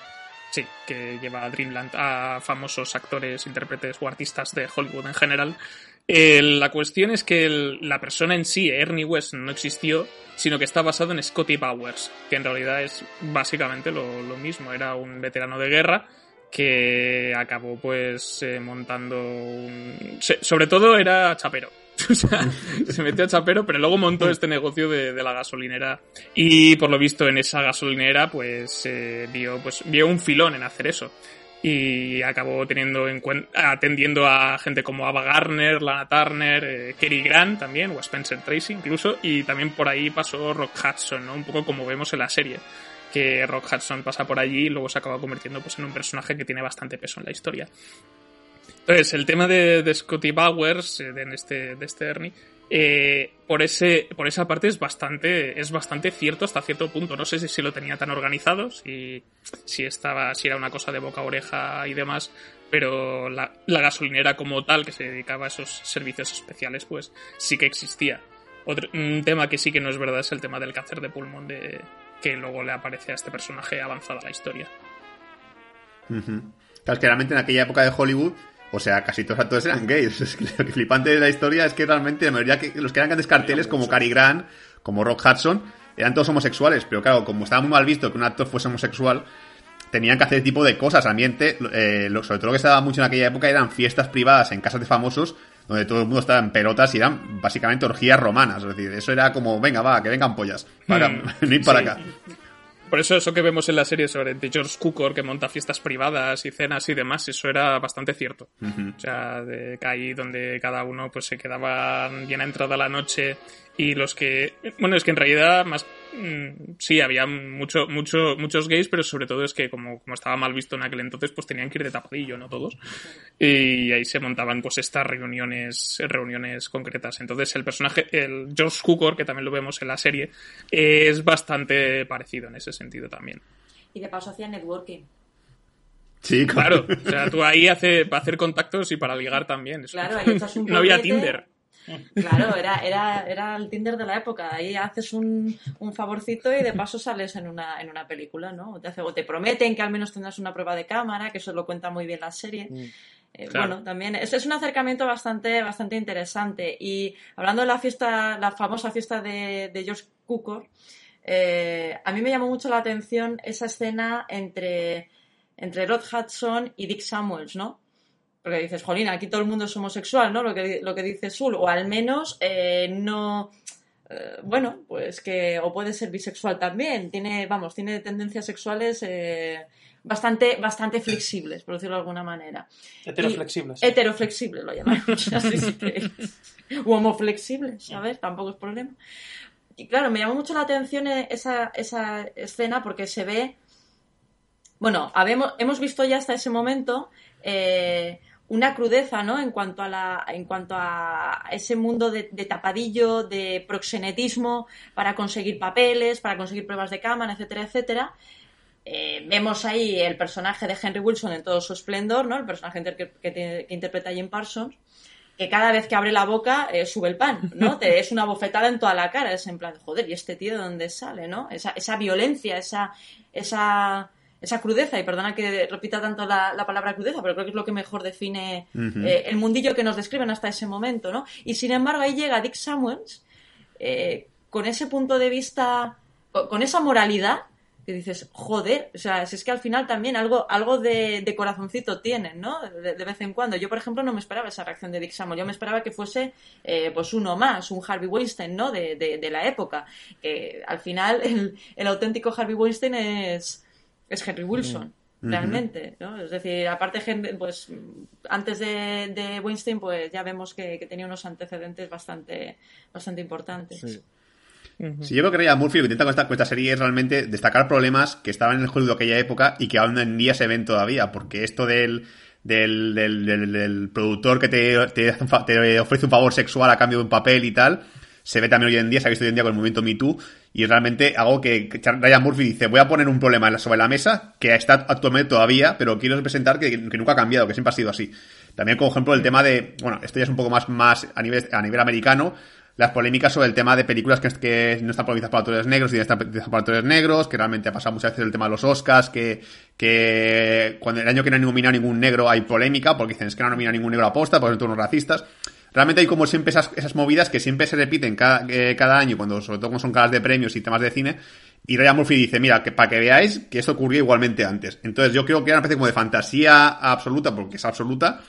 Speaker 1: sí, que lleva a Dreamland a famosos actores, intérpretes o artistas de Hollywood en general. La cuestión es que la persona en sí, Ernie West, no existió, sino que está basado en Scotty Bowers, que en realidad es básicamente lo, mismo, era un veterano de guerra que acabó pues eh, montando un... sobre todo era chapero. o sea, se metió a chapero, pero luego montó este negocio de, la gasolinera. Y por lo visto en esa gasolinera, pues eh, pues vio un filón en hacer eso y acabó teniendo en atendiendo a gente como Ava Garner, Lana Turner, eh, Kerry Grant también, o Spencer Tracy incluso, y también por ahí pasó Rock Hudson, ¿no? Un poco como vemos en la serie, que Rock Hudson pasa por allí y luego se acaba convirtiendo pues en un personaje que tiene bastante peso en la historia. Entonces, el tema de, Scotty Bowers, eh, de, este, de este Ernie, eh, por ese por esa parte es bastante es bastante cierto hasta cierto punto. No sé si, lo tenía tan organizado si si estaba si era una cosa de boca a oreja y demás pero la, gasolinera como tal que se dedicaba a esos servicios especiales pues sí que existía. Otro un tema que sí que no es verdad es el tema del cáncer de pulmón de que luego le aparece a este personaje avanzado a la historia.
Speaker 6: Realmente en aquella época de Hollywood o sea, casi todos los actores eran gays. lo que flipante de la historia es que realmente la mayoría que los que eran grandes carteles, como Cary Grant, como Rock Hudson, eran todos homosexuales. Pero claro, como estaba muy mal visto que un actor fuese homosexual, tenían que hacer este tipo de cosas. Ambiente, eh, sobre todo lo que se daba mucho en aquella época eran fiestas privadas en casas de famosos, donde todo el mundo estaba en pelotas y eran básicamente orgías romanas. Es decir, eso era como, venga, va, que vengan pollas. Para, hmm. ir para acá.
Speaker 1: Por eso eso que vemos en la serie sobre George Cukor, que monta fiestas privadas y cenas y demás, eso era bastante cierto. O sea, de ahí donde cada uno pues se quedaba bien entrada la noche y los que... Bueno, es que en realidad más sí, había mucho, mucho, muchos gays, pero sobre todo es que como, como, estaba mal visto en aquel entonces, pues tenían que ir de tapadillo, no todos. Y ahí se montaban pues estas reuniones, reuniones concretas. Entonces el personaje, el George Cukor, que también lo vemos en la serie, es bastante parecido en ese sentido también.
Speaker 4: Y de paso hacía networking.
Speaker 1: Sí, claro. O sea, tú ahí hace, para hacer contactos y para ligar también.
Speaker 4: Claro, ahí echas un
Speaker 1: No había Tinder.
Speaker 4: Claro, era, era, era el Tinder de la época. Ahí haces un, un favorcito y de paso sales en una, en una película, ¿no? O te, hace, o te prometen que al menos tendrás una prueba de cámara, que eso lo cuenta muy bien la serie.
Speaker 1: Mm.
Speaker 4: Eh, Bueno, también es, es un acercamiento bastante, bastante interesante. Y hablando de la fiesta, la famosa fiesta de, de George Cukor, eh, a mí me llamó mucho la atención esa escena entre, entre Rod Hudson y Dick Samuels, ¿no? Porque dices, Jolín, aquí todo el mundo es homosexual, ¿no? Lo que, lo que dice Sul, o al menos eh, no. eh, bueno, pues que. O puede ser bisexual también. Tiene, vamos, tiene tendencias sexuales eh, bastante, bastante flexibles, por decirlo de alguna manera.
Speaker 7: Heteroflexibles.
Speaker 4: Y- heteroflexibles lo llamamos. así sí que- U homoflexibles, a ver, tampoco es problema. Y claro, me llamó mucho la atención esa, esa escena porque se ve. Bueno, habemos- hemos visto ya hasta ese momento eh, una crudeza, ¿no? En cuanto a la, en cuanto a ese mundo de, de tapadillo, de proxenetismo para conseguir papeles, para conseguir pruebas de cámara, etcétera, etcétera. Eh, vemos ahí el personaje de Henry Wilson en todo su esplendor, ¿no? El personaje que, que que interpreta Jim Parsons, que cada vez que abre la boca eh, sube el pan, ¿no? Te es una bofetada en toda la cara, es en plan, joder, ¿y este tío de dónde sale, no? Esa, esa violencia, esa, esa, esa crudeza, y perdona que repita tanto la, la palabra crudeza, pero creo que es lo que mejor define eh, el mundillo que nos describen hasta ese momento, ¿no? Y sin embargo ahí llega Dick Samuels eh, con ese punto de vista, con, esa moralidad, que dices, joder, o sea, si es que al final también algo, algo de, de corazoncito tienen, ¿no? De, de vez en cuando. Yo, por ejemplo, no me esperaba esa reacción de Dick Samuel. Yo me esperaba que fuese, eh, pues, uno más, un Harvey Weinstein, ¿no? De, de, de la época. Que al final el, el auténtico Harvey Weinstein es, es Henry Wilson.
Speaker 6: Mm.
Speaker 4: Realmente, ¿no? Es decir, aparte, Henry, pues antes de, de Weinstein, pues ya vemos que, que tenía unos antecedentes bastante, bastante importantes.
Speaker 2: Sí.
Speaker 6: Sí, yo creo que Ryan Murphy lo que intenta con esta, con esta serie es realmente destacar problemas que estaban en el Hollywood de aquella época y que aún en día se ven todavía, porque esto del, del, del, del- del productor que te, te te ofrece un favor sexual a cambio de un papel y tal, se ve también hoy en día, se ha visto hoy en día con el movimiento Me Too, y es realmente algo que Ryan Murphy dice, voy a poner un problema sobre la mesa, que está actualmente todavía, pero quiero presentar que, que nunca ha cambiado, que siempre ha sido así. También, como ejemplo, el tema de, bueno, esto ya es un poco más, más a nivel, a nivel americano, las polémicas sobre el tema de películas que, que no están prohibidas para autores negros y están para autores negros, que realmente ha pasado muchas veces el tema de los Oscars, que, que cuando el año que no han nominado ningún negro hay polémica, porque dicen es que no han nominado ningún negro aposta, porque son todos unos racistas. Realmente hay como siempre esas, esas movidas que siempre se repiten cada, eh, cada año, cuando sobre todo cuando son caras de premios y temas de cine, y Ryan Murphy dice, mira, que para que veáis que esto ocurrió igualmente antes. Entonces yo creo que era una especie como de fantasía absoluta, porque es absoluta,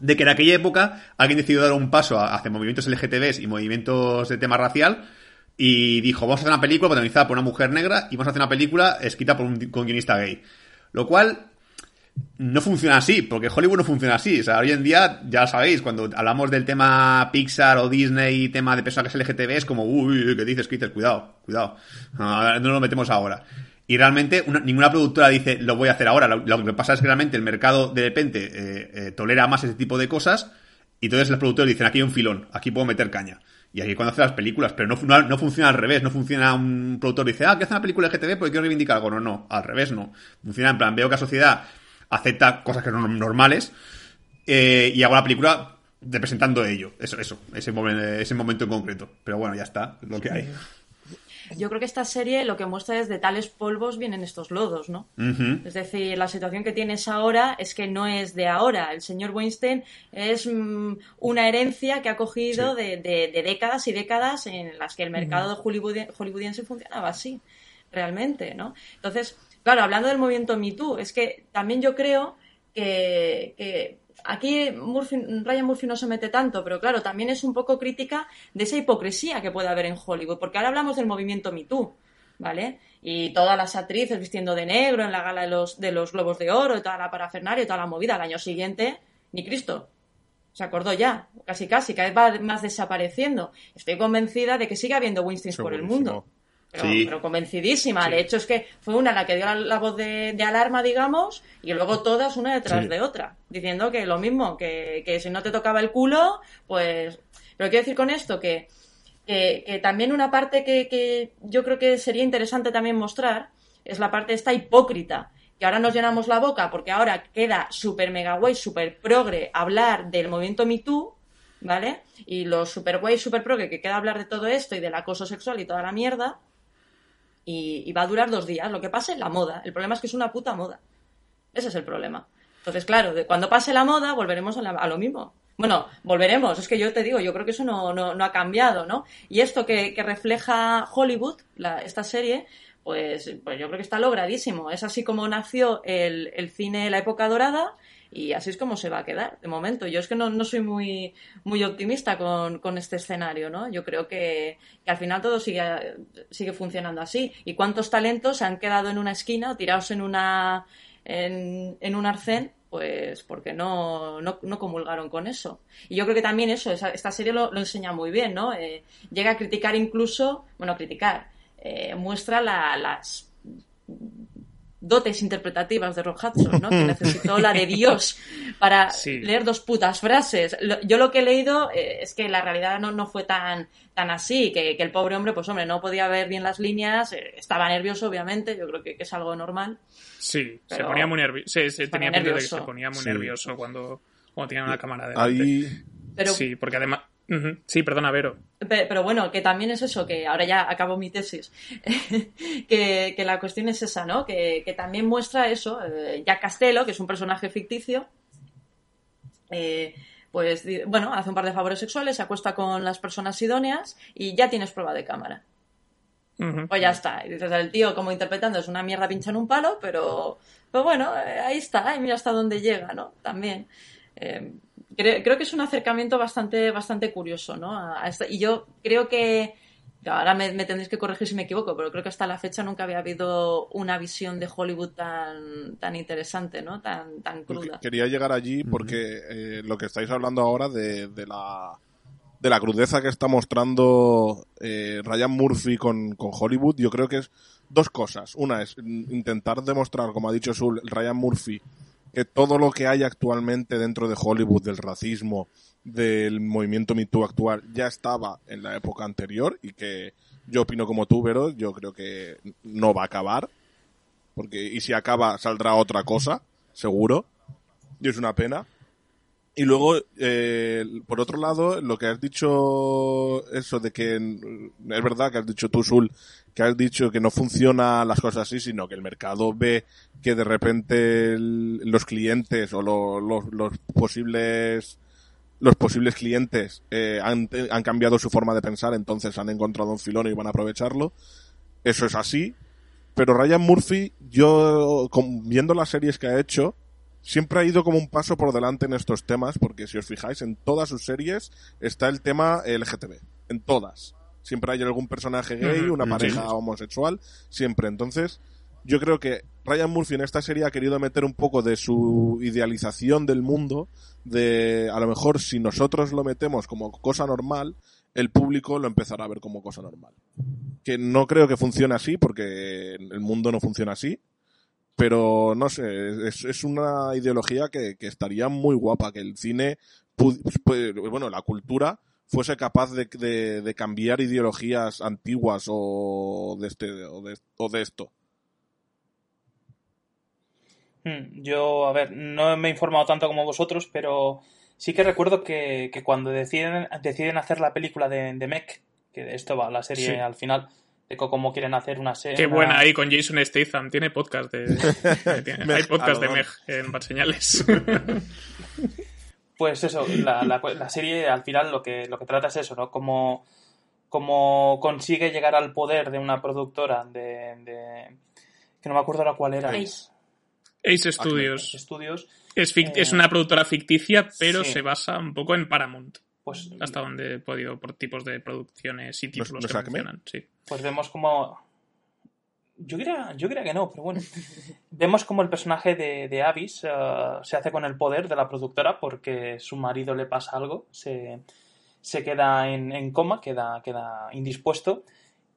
Speaker 6: de que en aquella época alguien decidió dar un paso hacia movimientos LGTBs y movimientos de tema racial y dijo, vamos a hacer una película protagonizada por una mujer negra y vamos a hacer una película escrita por un, guionista gay. Lo cual no funciona así, porque Hollywood no funciona así. O sea, hoy en día, ya sabéis, cuando hablamos del tema Pixar o Disney tema de personajes LGTB, es como, uy, ¿qué dices? ¿Qué dices? Cuidado, cuidado. No lo metemos ahora. Y realmente una- ninguna productora dice, lo voy a hacer ahora. Lo, que pasa es que realmente el mercado de repente eh, eh, tolera más ese tipo de cosas y entonces los productores dicen, aquí hay un filón, aquí puedo meter caña. Y aquí cuando hace las películas, pero no, no, no funciona al revés, no funciona un productor dice, ah, que hace una película LGTB porque quiero reivindicar algo. No, no, al revés no. Funciona en plan, veo que la sociedad acepta cosas que no son normales eh, y hago la película representando ello. Eso, eso, ese, momen- ese momento en concreto. Pero bueno, ya está, lo que hay.
Speaker 4: Yo creo que esta serie lo que muestra es de tales polvos vienen estos lodos, ¿no? Es decir, la situación que tienes ahora es que no es de ahora. El señor Weinstein es mm, una herencia que ha cogido de, de- de décadas y décadas en las que el mercado hollywoodi- hollywoodiense funcionaba así, realmente, ¿no? Entonces, claro, hablando del movimiento Me Too, es que también yo creo que, que aquí Murphy- Ryan Murphy no se mete tanto, pero claro, también es un poco crítica de esa hipocresía que puede haber en Hollywood, porque ahora hablamos del movimiento Me Too. ¿Vale? Y todas las actrices vistiendo de negro en la gala de los, de los Globos de Oro y toda la parafernalia y toda la movida. Al año siguiente, ni Cristo. Se acordó ya, casi casi, cada vez va más desapareciendo. Estoy convencida de que sigue habiendo Winstons por el mundo. Pero,
Speaker 6: Sí.
Speaker 4: pero convencidísima. De hecho, es que fue una la que dio la, la voz de, de alarma, digamos, y luego todas una detrás
Speaker 2: Sí.
Speaker 4: de otra, diciendo que lo mismo, que, que si no te tocaba el culo, pues... Pero quiero decir con esto que, que, que también una parte que, que yo creo que sería interesante también mostrar es la parte esta hipócrita que ahora nos llenamos la boca porque ahora queda súper mega guay, súper progre hablar del movimiento Me Too, ¿vale? Y lo super guay, súper progre que queda hablar de todo esto y del acoso sexual y toda la mierda. Y, va a durar dos días. Lo que pase la moda. El problema es que es una puta moda. Ese es el problema. Entonces, claro, cuando pase la moda volveremos a, lo mismo. Bueno, volveremos. Es que yo te digo, yo creo que eso no, no, ha cambiado, ¿no? Y esto que, refleja Hollywood, esta serie, pues, pues yo creo que está logradísimo. Es así como nació el, el cine, la época dorada, y así es como se va a quedar de momento. Yo es que no, no soy muy, muy optimista con, con, este escenario, ¿no? Yo creo que, que, al final todo sigue, sigue funcionando así. ¿Y cuántos talentos se han quedado en una esquina o tirados en una en, en un arcén? Pues porque no, no, no, comulgaron con eso. Y yo creo que también eso, esta serie lo, enseña muy bien, ¿no? Eh, llega a criticar incluso, bueno, criticar, eh, muestra la, las dotes interpretativas de Rock Hudson, ¿no? Que necesitó la de Dios para leer dos putas frases. Yo lo que he leído eh, es que la realidad no, no fue tan, tan así, que, el pobre hombre, pues hombre, no podía ver bien las líneas, eh, estaba nervioso, obviamente, yo creo que, es algo normal.
Speaker 1: Sí, se ponía muy nervioso. Sí, tenía nervioso. de que se ponía muy nervioso cuando, cuando tenía una cámara delante. Ahí... Sí, porque además Sí, perdona, Vero.
Speaker 4: Pero, bueno, que también es eso, que ahora ya acabo mi tesis, que, la cuestión es esa, ¿no? Que, también muestra eso, eh, Jack Castello, que es un personaje ficticio, eh, pues bueno, hace un par de favores sexuales, se acuesta con las personas idóneas y ya tienes prueba de cámara. Pues ya está. Y dices, el tío como interpretando es una mierda pincha en un palo, pero, pero bueno, eh, ahí está, y mira hasta dónde llega, ¿no? También. Creo, que es un acercamiento bastante, bastante curioso, ¿no? y yo creo que, ahora me, tendréis que corregir si me equivoco, pero creo que hasta la fecha nunca había habido una visión de Hollywood tan, tan interesante, ¿no? Tan, tan cruda.
Speaker 2: Quería llegar allí porque eh, lo que estáis hablando ahora de, de, la de la crudeza que está mostrando eh, Ryan Murphy con, con Hollywood, yo creo que es dos cosas. Una es intentar demostrar, como ha dicho Sul, Ryan Murphy que todo lo que hay actualmente dentro de Hollywood, del racismo, del movimiento Me actual, ya estaba en la época anterior y que yo opino como tú, Vero, yo creo que no va a acabar. Porque, y si acaba, saldrá otra cosa, seguro. Y es una pena. Y luego, eh, por otro lado, lo que has dicho, eso de que es verdad que has dicho tú, Sul, que has dicho que no funciona las cosas así, sino que el mercado ve que de repente los clientes o los posibles los posibles clientes eh, han, han cambiado su forma de pensar, entonces han encontrado un filón y van a aprovecharlo. Eso es así. Pero Ryan Murphy, yo, viendo las series que ha hecho, siempre ha ido como un paso por delante en estos temas, porque si os fijáis, en todas sus series está el tema LGTB. En todas. Siempre hay algún personaje gay, una pareja homosexual, siempre. Entonces, yo creo que Ryan Murphy en esta serie ha querido meter un poco de su idealización del mundo, de a lo mejor si nosotros lo metemos como cosa normal, el público lo empezará a ver como cosa normal. Que no creo que funcione así, porque el mundo no funciona así, pero no sé, es, una ideología que, estaría muy guapa, que el cine, bueno, la cultura fuese capaz de, cambiar ideologías antiguas o de, este, o de, esto.
Speaker 7: Hmm, yo, a ver, no me he informado tanto como vosotros, pero sí que recuerdo que, cuando deciden, deciden hacer la película de, de Mech, que de esto va la serie al final, de cómo quieren hacer una serie.
Speaker 1: Qué buena ahí con Jason Statham. Tiene podcast de. hay podcast de Meg en Bad Señales.
Speaker 7: pues eso, la, la, serie al final lo que, lo que trata es eso, ¿no? Como, como consigue llegar al poder de una productora de. de que no me acuerdo ahora cuál era.
Speaker 1: Ace. Ace Studios.
Speaker 7: Studios.
Speaker 1: Es, es, una productora ficticia, pero se basa un poco en Paramount. Pues, hasta donde he podido por tipos de producciones y títulos que funcionan, sí.
Speaker 7: Pues vemos como yo creía, yo que no, pero bueno. Vemos como el personaje de, de Avis eh, se hace con el poder de la productora porque su marido le pasa algo, se, se queda en, en, coma, queda, queda indispuesto.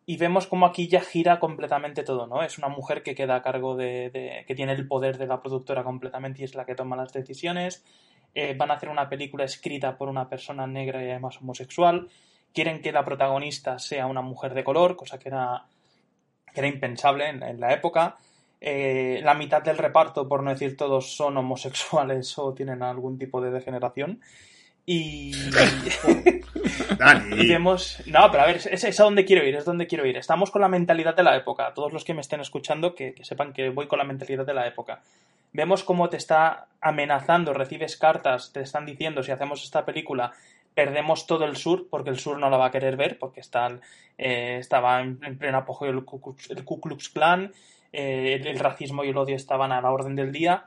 Speaker 7: Y vemos como aquí ya gira completamente todo, ¿no? Es una mujer que queda a cargo de, de, que tiene el poder de la productora completamente y es la que toma las decisiones. Eh, van a hacer una película escrita por una persona negra y además homosexual, quieren que la protagonista sea una mujer de color, cosa que era, era impensable en, la época. eh, la mitad del reparto, por no decir todos, son homosexuales o tienen algún tipo de degeneración. Y. vemos. No, pero a ver, es, a donde quiero ir, es donde quiero ir. Estamos con la mentalidad de la época. Todos los que me estén escuchando, que, que sepan que voy con la mentalidad de la época. Vemos cómo te está amenazando, recibes cartas, te están diciendo si hacemos esta película perdemos todo el sur porque el sur no la va a querer ver porque están, eh, estaba en, pleno apogeo el Ku Klux Klan, eh, el, racismo y el odio estaban a la orden del día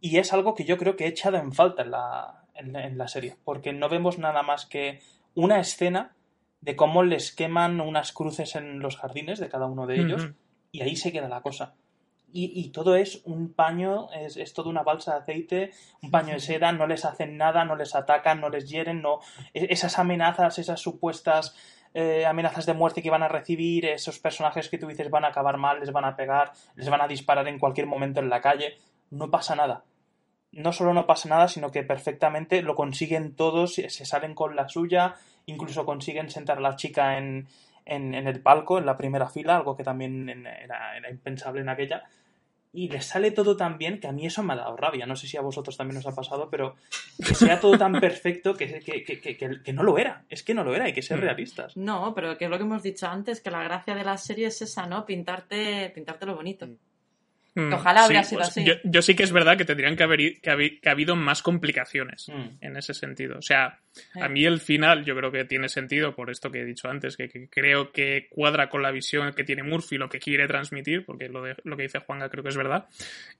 Speaker 7: y es algo que yo creo que he echado en falta en la, en, la serie porque no vemos nada más que una escena de cómo les queman unas cruces en los jardines de cada uno de ellos y ahí se queda la cosa. Y, todo es un paño, es, es toda una balsa de aceite, un paño de seda, no les hacen nada, no les atacan, no les hieren, no. E, esas amenazas, esas supuestas eh, amenazas de muerte que van a recibir, esos personajes que tú dices van a acabar mal, les van a pegar, les van a disparar en cualquier momento en la calle, no pasa nada. No solo no pasa nada, sino que perfectamente lo consiguen todos, se salen con la suya, incluso consiguen sentar a la chica en, en, el palco, en la primera fila, algo que también era, era impensable en aquella y le sale todo tan bien que a mí eso me ha dado rabia. No sé si a vosotros también os ha pasado, pero que sea todo tan perfecto que, que, que, que no lo era. Es que no lo era, hay que ser mm. realistas.
Speaker 4: No, pero que es lo que hemos dicho antes, que la gracia de la serie es esa, ¿no? Pintarte, pintarte lo bonito.
Speaker 1: Mm. Ojalá habría sido pues así. Yo, sí que es verdad que tendrían que haber que, ha habido más complicaciones mm. en ese sentido. O sea, a mí el final yo creo que tiene sentido por esto que he dicho antes, que, creo que cuadra con la visión que tiene Murphy, lo que quiere transmitir, porque lo, de, lo que dice Juanga creo que es verdad.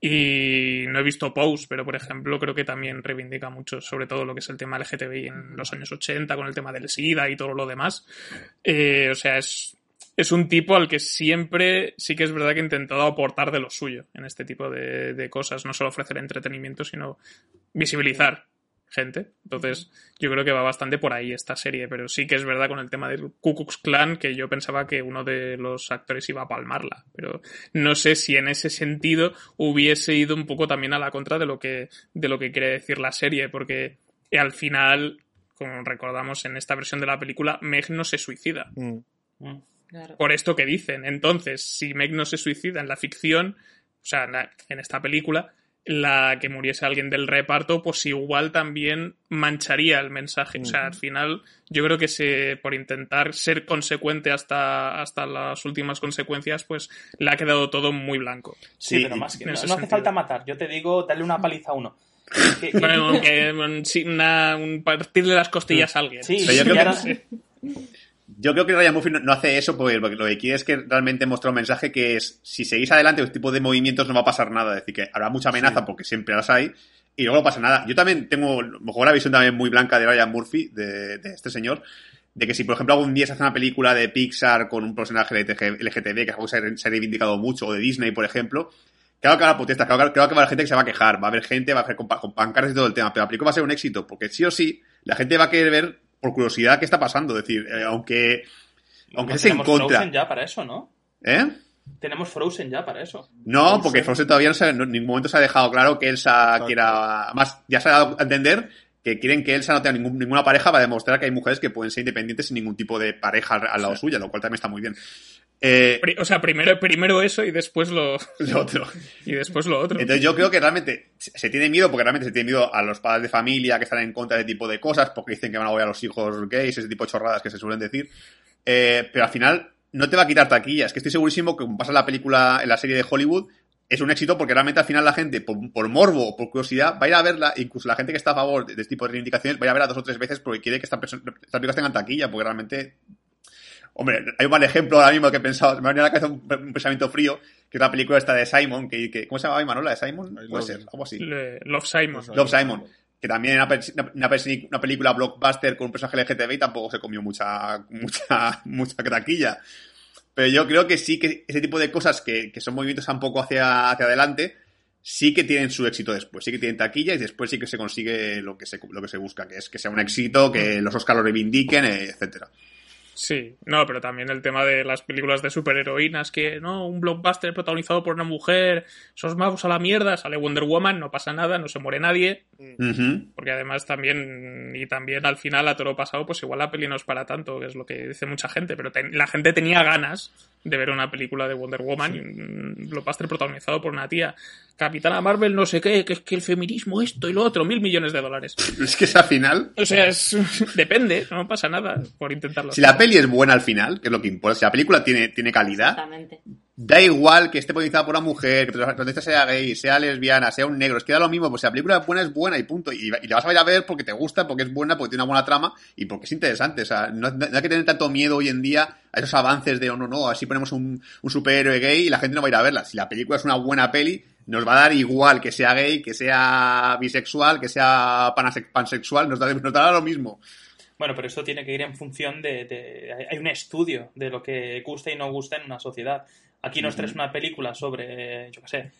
Speaker 1: Y no he visto Pose, pero por ejemplo creo que también reivindica mucho, sobre todo lo que es el tema LGTBI en los años 80, con el tema del SIDA y todo lo demás. Eh, o sea, es es un tipo al que siempre sí que es verdad que he intentado aportar de lo suyo en este tipo de, cosas. No solo ofrecer entretenimiento, sino visibilizar gente. Entonces, yo creo que va bastante por ahí esta serie, pero sí que es verdad con el tema del Ku Klux Klan que yo pensaba que uno de los actores iba a palmarla, pero no sé si en ese sentido hubiese ido un poco también a la contra de lo que de lo que quiere decir la serie, porque al final, como recordamos en esta versión de la película, Meg no se suicida. Mm. Mm. Por esto que dicen. Entonces, si Meg no se suicida en la ficción, o sea, en, esta película, la que muriese alguien del reparto, pues igual también mancharía el mensaje. O sea, al final, yo creo que se, por intentar ser consecuente hasta, hasta las últimas consecuencias, pues le ha quedado todo muy blanco.
Speaker 7: Sí, pero más que no, hace falta matar. Yo te digo, dale una paliza a uno.
Speaker 1: bueno, que, un partirle las costillas a alguien.
Speaker 6: Sí, yo creo que... Yo creo que Ryan Murphy no, hace eso porque, lo que quiere es que realmente muestre un mensaje que es, si seguís adelante este tipo de movimientos no va a pasar nada. Es decir, que habrá mucha amenaza porque siempre las hay y luego no pasa nada. Yo también tengo, mejor la visión también muy blanca de Ryan Murphy, de, este señor, de que si por ejemplo algún día se hace una película de Pixar con un personaje LGTB, que algo se ha reivindicado mucho, o de Disney, por ejemplo, Claro que habrá protestas, claro, que va a haber gente que se va a quejar, va a haber gente, va a haber con, con pancartas y todo el tema, pero la película va a ser un éxito, porque sí o sí, la gente va a querer ver por curiosidad qué está pasando. Es decir, eh, aunque, aunque es en contra.
Speaker 7: Frozen ya para eso, ¿no?
Speaker 6: ¿Eh?
Speaker 7: Tenemos Frozen ya para eso.
Speaker 6: No, porque Frozen todavía no se, en ningún momento se ha dejado claro que Elsa quiera. Más, ya se ha dado a entender que quieren que Elsa no tenga ninguna pareja para demostrar que hay mujeres que pueden ser independientes sin ningún tipo de pareja al lado suya, lo cual también está muy bien.
Speaker 1: Eh, o sea, primero, primero eso y después lo...
Speaker 6: otro.
Speaker 1: Y después lo otro.
Speaker 6: Entonces yo creo que realmente se tiene miedo, porque realmente se tiene miedo a los padres de familia que están en contra de ese tipo de cosas, porque dicen que van a voy a los hijos gays, ese tipo de chorradas que se suelen decir. Eh, pero al final no te va a quitar taquilla. Es que estoy segurísimo que como pasa en la película, en la serie de Hollywood, es un éxito porque realmente al final la gente, por, morbo o por curiosidad, va a ir a verla, incluso la gente que está a favor de, este tipo de reivindicaciones, va a ir a verla dos o tres veces porque quiere que estas películas tengan taquilla, porque realmente Hombre, hay un mal ejemplo ahora mismo que he pensado, me ha venido a la cabeza un, pensamiento frío, que es la película esta de Simon, que, ¿cómo se llama Manola? ¿De Simon? Puede ser, algo así.
Speaker 1: Love Simon.
Speaker 6: Love Simon. Que también era una, una, película blockbuster con un personaje LGTB y tampoco se comió mucha, mucha, mucha craquilla. Pero yo creo que sí que ese tipo de cosas que, que son movimientos un poco hacia, hacia adelante, sí que tienen su éxito después, sí que tienen taquilla y después sí que se consigue lo que se, lo que se busca, que es que sea un éxito, que los Oscars lo reivindiquen, etcétera.
Speaker 1: Sí, no, pero también el tema de las películas de superheroínas, que no, un blockbuster protagonizado por una mujer, sos magos a la mierda, sale Wonder Woman, no pasa nada, no se muere nadie. Porque además también, y también al final a todo lo pasado, pues igual la peli no es para tanto, que es lo que dice mucha gente, pero la gente tenía ganas de ver una película de Wonder Woman y un blockbuster protagonizado por una tía. Capitana Marvel no sé qué, que es que el feminismo esto y lo otro, mil millones de dólares.
Speaker 6: Es que es al final.
Speaker 1: O sea, es, depende, no pasa nada por intentarlo.
Speaker 6: Si la peli es buena al final, que es lo que importa, si la película tiene, tiene calidad, da igual que esté protagonizada por una mujer, que protagonista sea gay, sea lesbiana, sea un negro, es que da lo mismo, pues si la película es buena es buena y punto. Y, la vas a ir a ver porque te gusta, porque es buena, porque tiene una buena trama y porque es interesante. O sea, no, hay que tener tanto miedo hoy en día a esos avances de, oh no, no, así ponemos un, un superhéroe gay y la gente no va a ir a verla. Si la película es una buena peli, nos va a dar igual que sea gay, que sea bisexual, que sea pansexual, nos, da, nos dará lo mismo.
Speaker 7: Bueno, pero esto tiene que ir en función de, Hay un estudio de lo que gusta y no gusta en una sociedad. Aquí nos traes una película sobre, yo qué sé,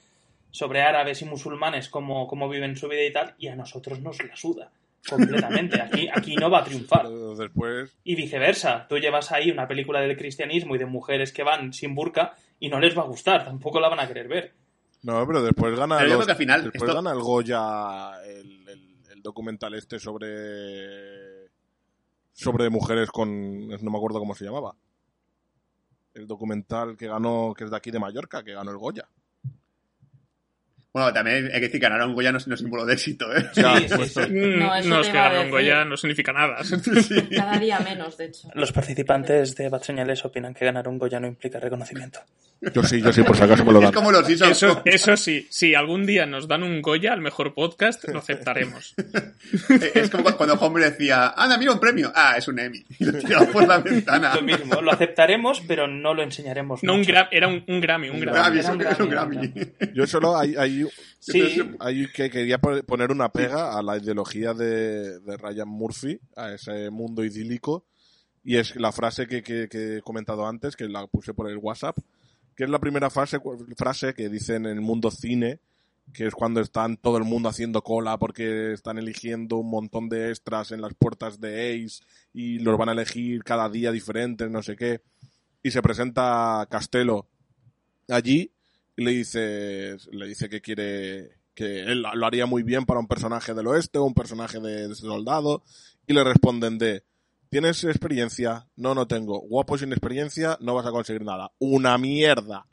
Speaker 7: sobre árabes y musulmanes, cómo, cómo viven su vida y tal, y a nosotros nos la suda completamente. Aquí, aquí no va a triunfar.
Speaker 2: Después...
Speaker 7: Y viceversa. Tú llevas ahí una película del cristianismo y de mujeres que van sin burka y no les va a gustar, tampoco la van a querer ver.
Speaker 2: No, pero después gana, al final después gana el Goya el, el, documental este sobre sobre mujeres con no me acuerdo cómo se llamaba. El documental que ganó, que es de aquí de Mallorca, que ganó el Goya.
Speaker 6: Bueno, también hay que decir que ganar un Goya no es, un símbolo de éxito, ¿eh?
Speaker 1: Sí, sí, No, es que ganar un Goya no significa nada.
Speaker 4: Cada día menos, de hecho.
Speaker 7: Los participantes de Bad Señales opinan que ganar un Goya no implica reconocimiento.
Speaker 2: Yo sí, yo sí, por si acaso me lo dan.
Speaker 6: Es como los
Speaker 1: eso, eso sí, si algún día nos dan un Goya al mejor podcast, lo aceptaremos.
Speaker 6: es como cuando Hombre decía, anda, mira un premio. Ah, es un Emmy. Y lo tiramos por la ventana.
Speaker 7: Lo mismo, lo aceptaremos, pero no lo enseñaremos.
Speaker 1: No, un era un, Grammy, un Grammy.
Speaker 6: un Grammy.
Speaker 2: Yo solo hay, hay, hay, que quería poner una pega a la ideología de, de Ryan Murphy, a ese mundo idílico. Y es la frase que, que, que he comentado antes, que la puse por el WhatsApp, que es la primera frase, frase que dicen en el mundo cine, que es cuando están todo el mundo haciendo cola porque están eligiendo un montón de extras en las puertas de Ace y los van a elegir cada día diferentes, no sé qué. Y se presenta Castelo allí y le dice, le dice que quiere, que él lo haría muy bien para un personaje del oeste o un personaje de, de soldado y le responden de, ¿Tienes experiencia? No, no tengo. Guapo sin experiencia, no vas a conseguir nada. Una mierda.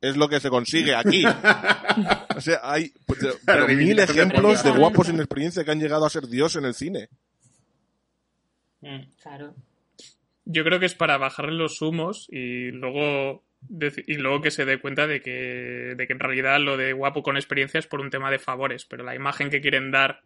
Speaker 2: Es lo que se consigue aquí. o sea, hay pues, mil ejemplos de guapos sin experiencia que han llegado a ser Dios en el cine.
Speaker 4: Mm, claro.
Speaker 1: Yo creo que es para bajarle los humos y luego y luego que se dé cuenta de que, de que en realidad lo de guapo con experiencia es por un tema de favores, pero la imagen que quieren dar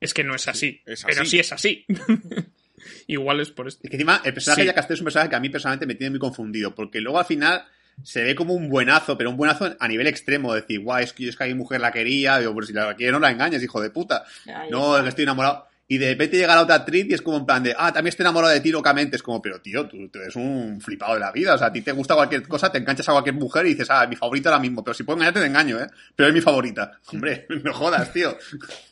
Speaker 1: es que no es así. Pero sí es así. Igual es por esto.
Speaker 6: Es que encima, el personaje de Castel es un personaje que a mí personalmente me tiene muy confundido, porque luego al final se ve como un buenazo, pero un buenazo a nivel extremo, decir, guay, es que, es que hay mujer la quería, digo, pues si la quiere no la engañes, hijo de puta. no, es que estoy enamorado y de repente llega la otra actriz y es como en plan de, ah, también estoy enamorado de ti locamente. Es como, pero tío, tú, eres un flipado de la vida. O sea, a ti te gusta cualquier cosa, te enganchas a cualquier mujer y dices, ah, mi favorita ahora mismo. Pero si puedo engañarte, te engaño, ¿eh? Pero es mi favorita. Hombre, no jodas, tío.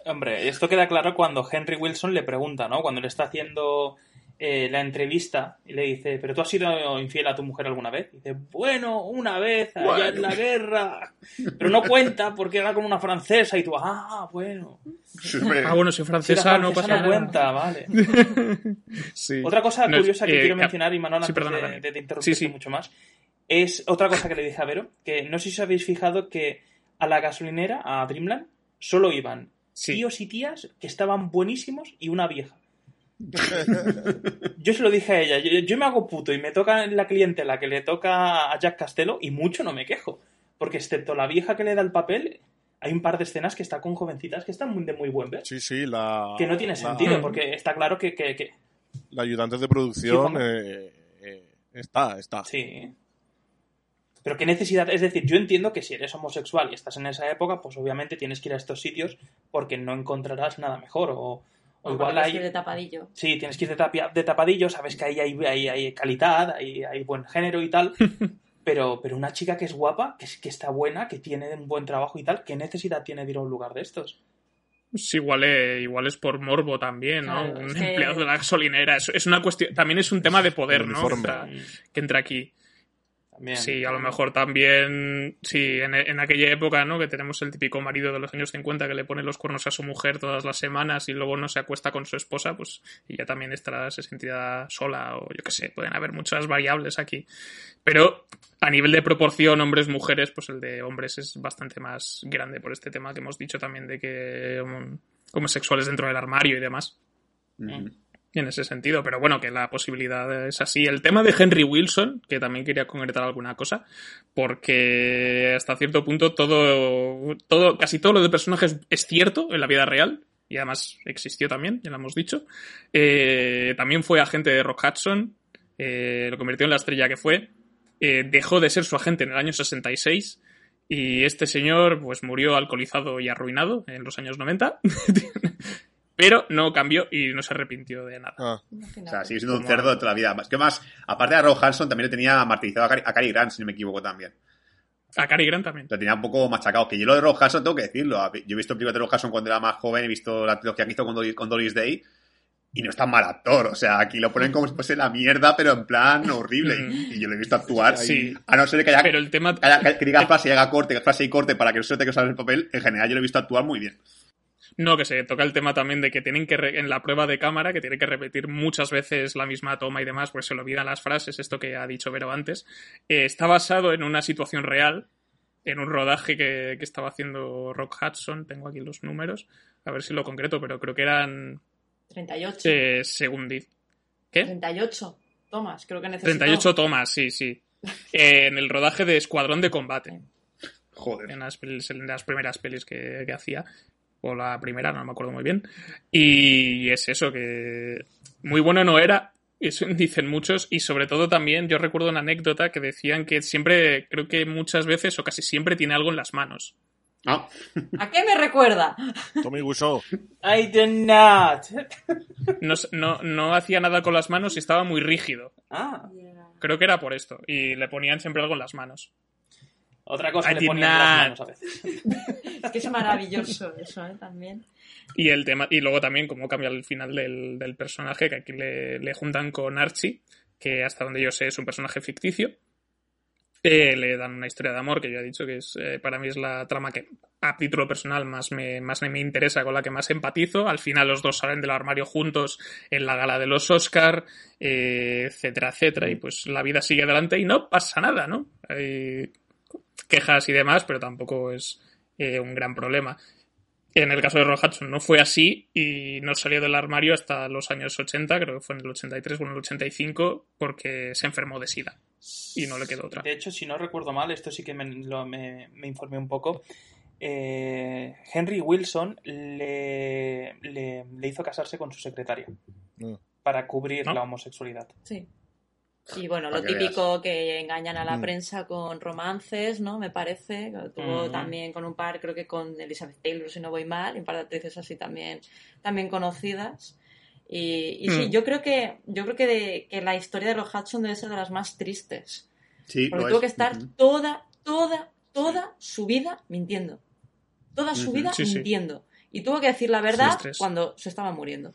Speaker 7: Hombre, esto queda claro cuando Henry Wilson le pregunta, ¿no? Cuando le está haciendo eh, la entrevista y le dice, ¿pero tú has sido infiel a tu mujer alguna vez? Y dice, bueno, una vez, allá en la guerra. Pero no cuenta porque era con una francesa y tú, ah, bueno.
Speaker 1: ah, bueno, si francesa, no pasa
Speaker 7: no cuenta, vale. Otra cosa curiosa que eh, quiero mencionar, y Manuel, antes de, de, interrumpirte mucho más, es otra cosa que le dije a Vero, que no sé si os habéis fijado que a la gasolinera, a Dreamland, solo iban tíos y tías que estaban buenísimos y una vieja. yo se lo dije a ella, yo, me hago puto y me toca la clientela que le toca a Jack Castello y mucho no me quejo. Porque excepto la vieja que le da el papel, hay un par de escenas que está con jovencitas que están de muy buen ver.
Speaker 2: Sí, sí, la...
Speaker 7: Que no tiene sentido, porque está claro que... que,
Speaker 2: La ayudante de producción eh, eh, está, está.
Speaker 7: Sí. Pero qué necesidad, es decir, yo entiendo que si eres homosexual y estás en esa época, pues obviamente tienes que ir a estos sitios porque no encontrarás nada mejor o
Speaker 4: o igual hay... de tapadillo.
Speaker 7: Sí, tienes que ir de, tapadillo, sabes que ahí hay, hay, calidad, hay, hay, buen género y tal. pero, pero una chica que es guapa, que, que está buena, que tiene un buen trabajo y tal, ¿qué necesidad tiene de ir a un lugar de estos?
Speaker 1: pues igual, igual es por morbo también, ¿no? un empleado de la gasolinera. Es, es, una cuestión, también es un tema de poder, ¿no? que entra aquí sí, a lo mejor también, sí, en, aquella época, ¿no? Que tenemos el típico marido de los años 50 que le pone los cuernos a su mujer todas las semanas y luego no se acuesta con su esposa, pues y ya también estará, se sentirá sola o yo qué sé, pueden haber muchas variables aquí. Pero a nivel de proporción hombres-mujeres, pues el de hombres es bastante más grande por este tema que hemos dicho también de que um, homosexuales dentro del armario y demás en ese sentido, pero bueno, que la posibilidad es así. El tema de Henry Wilson, que también quería concretar alguna cosa, porque hasta cierto punto todo, todo, casi todo lo de personajes es cierto en la vida real, y además existió también, ya lo hemos dicho. Eh, también fue agente de Rock Hudson, eh, lo convirtió en la estrella que fue, eh, dejó de ser su agente en el año 66, y este señor pues murió alcoholizado y arruinado en los años 90. Pero no cambió y no se arrepintió de nada.
Speaker 6: Ah. O sea, sigue siendo un cerdo de toda la vida. Más que más, aparte de Rob Hanson, también le tenía martirizado a Cary, Grant, si no me equivoco también.
Speaker 1: A Cary Grant también.
Speaker 6: Lo tenía un poco machacado. Que yo lo de Rob Hanson tengo que decirlo. Yo he visto el de Rob Hanson cuando era más joven, he visto la trilogía que hizo con, con Doris Day y no es tan mal actor. O sea, aquí lo ponen como si fuese la mierda, pero en plan horrible. y, yo lo he visto actuar. Sí. A no ser que haya,
Speaker 1: pero el tema...
Speaker 6: que, diga frase y haga corte, frase y corte para que no se te que usar el papel, en general yo lo he visto actuar muy bien.
Speaker 1: No, que se toca el tema también de que tienen que, en la prueba de cámara, que tiene que repetir muchas veces la misma toma y demás, pues se lo olvidan las frases, esto que ha dicho Vero antes. Eh, está basado en una situación real, en un rodaje que, estaba haciendo Rock Hudson, tengo aquí los números, a ver si lo concreto, pero creo que eran...
Speaker 4: 38.
Speaker 1: Eh, según ¿Qué?
Speaker 4: 38 tomas, creo que necesito.
Speaker 1: 38 tomas, sí, sí. Eh, en el rodaje de Escuadrón de Combate.
Speaker 6: Joder.
Speaker 1: En las, en las primeras pelis que, que hacía o la primera, no me acuerdo muy bien. Y es eso, que muy bueno no era, eso dicen muchos, y sobre todo también yo recuerdo una anécdota que decían que siempre, creo que muchas veces o casi siempre tiene algo en las manos.
Speaker 6: Ah.
Speaker 4: ¿A qué me recuerda?
Speaker 2: Tommy Wiseau.
Speaker 7: I did not.
Speaker 1: No, no, hacía nada con las manos y estaba muy rígido.
Speaker 7: Ah.
Speaker 1: Creo que era por esto. Y le ponían siempre algo en las manos.
Speaker 7: Otra cosa que le ponían las manos a veces.
Speaker 4: es que es maravilloso eso, ¿eh? También.
Speaker 1: Y el tema, y luego también cómo cambia el final del, personaje, que aquí le, juntan con Archie, que hasta donde yo sé es un personaje ficticio. Eh, le dan una historia de amor que yo he dicho que es eh, para mí es la trama que a título personal más me, más me interesa, con la que más empatizo. Al final los dos salen del armario juntos en la gala de los Oscar, eh, etcétera, etcétera. Y pues la vida sigue adelante y no pasa nada, ¿no? Quejas y demás, pero tampoco es eh, un gran problema. En el caso de Roy Hudson no fue así y no salió del armario hasta los años 80, creo que fue en el 83 o en el 85, porque se enfermó de SIDA y no le quedó otra.
Speaker 7: De hecho, si no recuerdo mal, esto sí que me, me, informé un poco. Eh, Henry Wilson le, le, hizo casarse con su secretaria mm. para cubrir la homosexualidad.
Speaker 4: Sí. Y bueno, lo típico que engañan a la mm. prensa con romances, ¿no? Me parece. Tuvo también con un par, creo que con Elizabeth Taylor, si no voy mal, y un par de actrices así también, también conocidas. Y, sí, mm. yo creo que, yo creo que, que, la historia de los Hudson debe ser de las más tristes.
Speaker 6: Sí,
Speaker 4: Porque tuvo que estar toda, toda, toda su vida mintiendo. Toda su vida mintiendo. Y tuvo que decir la verdad cuando se estaba muriendo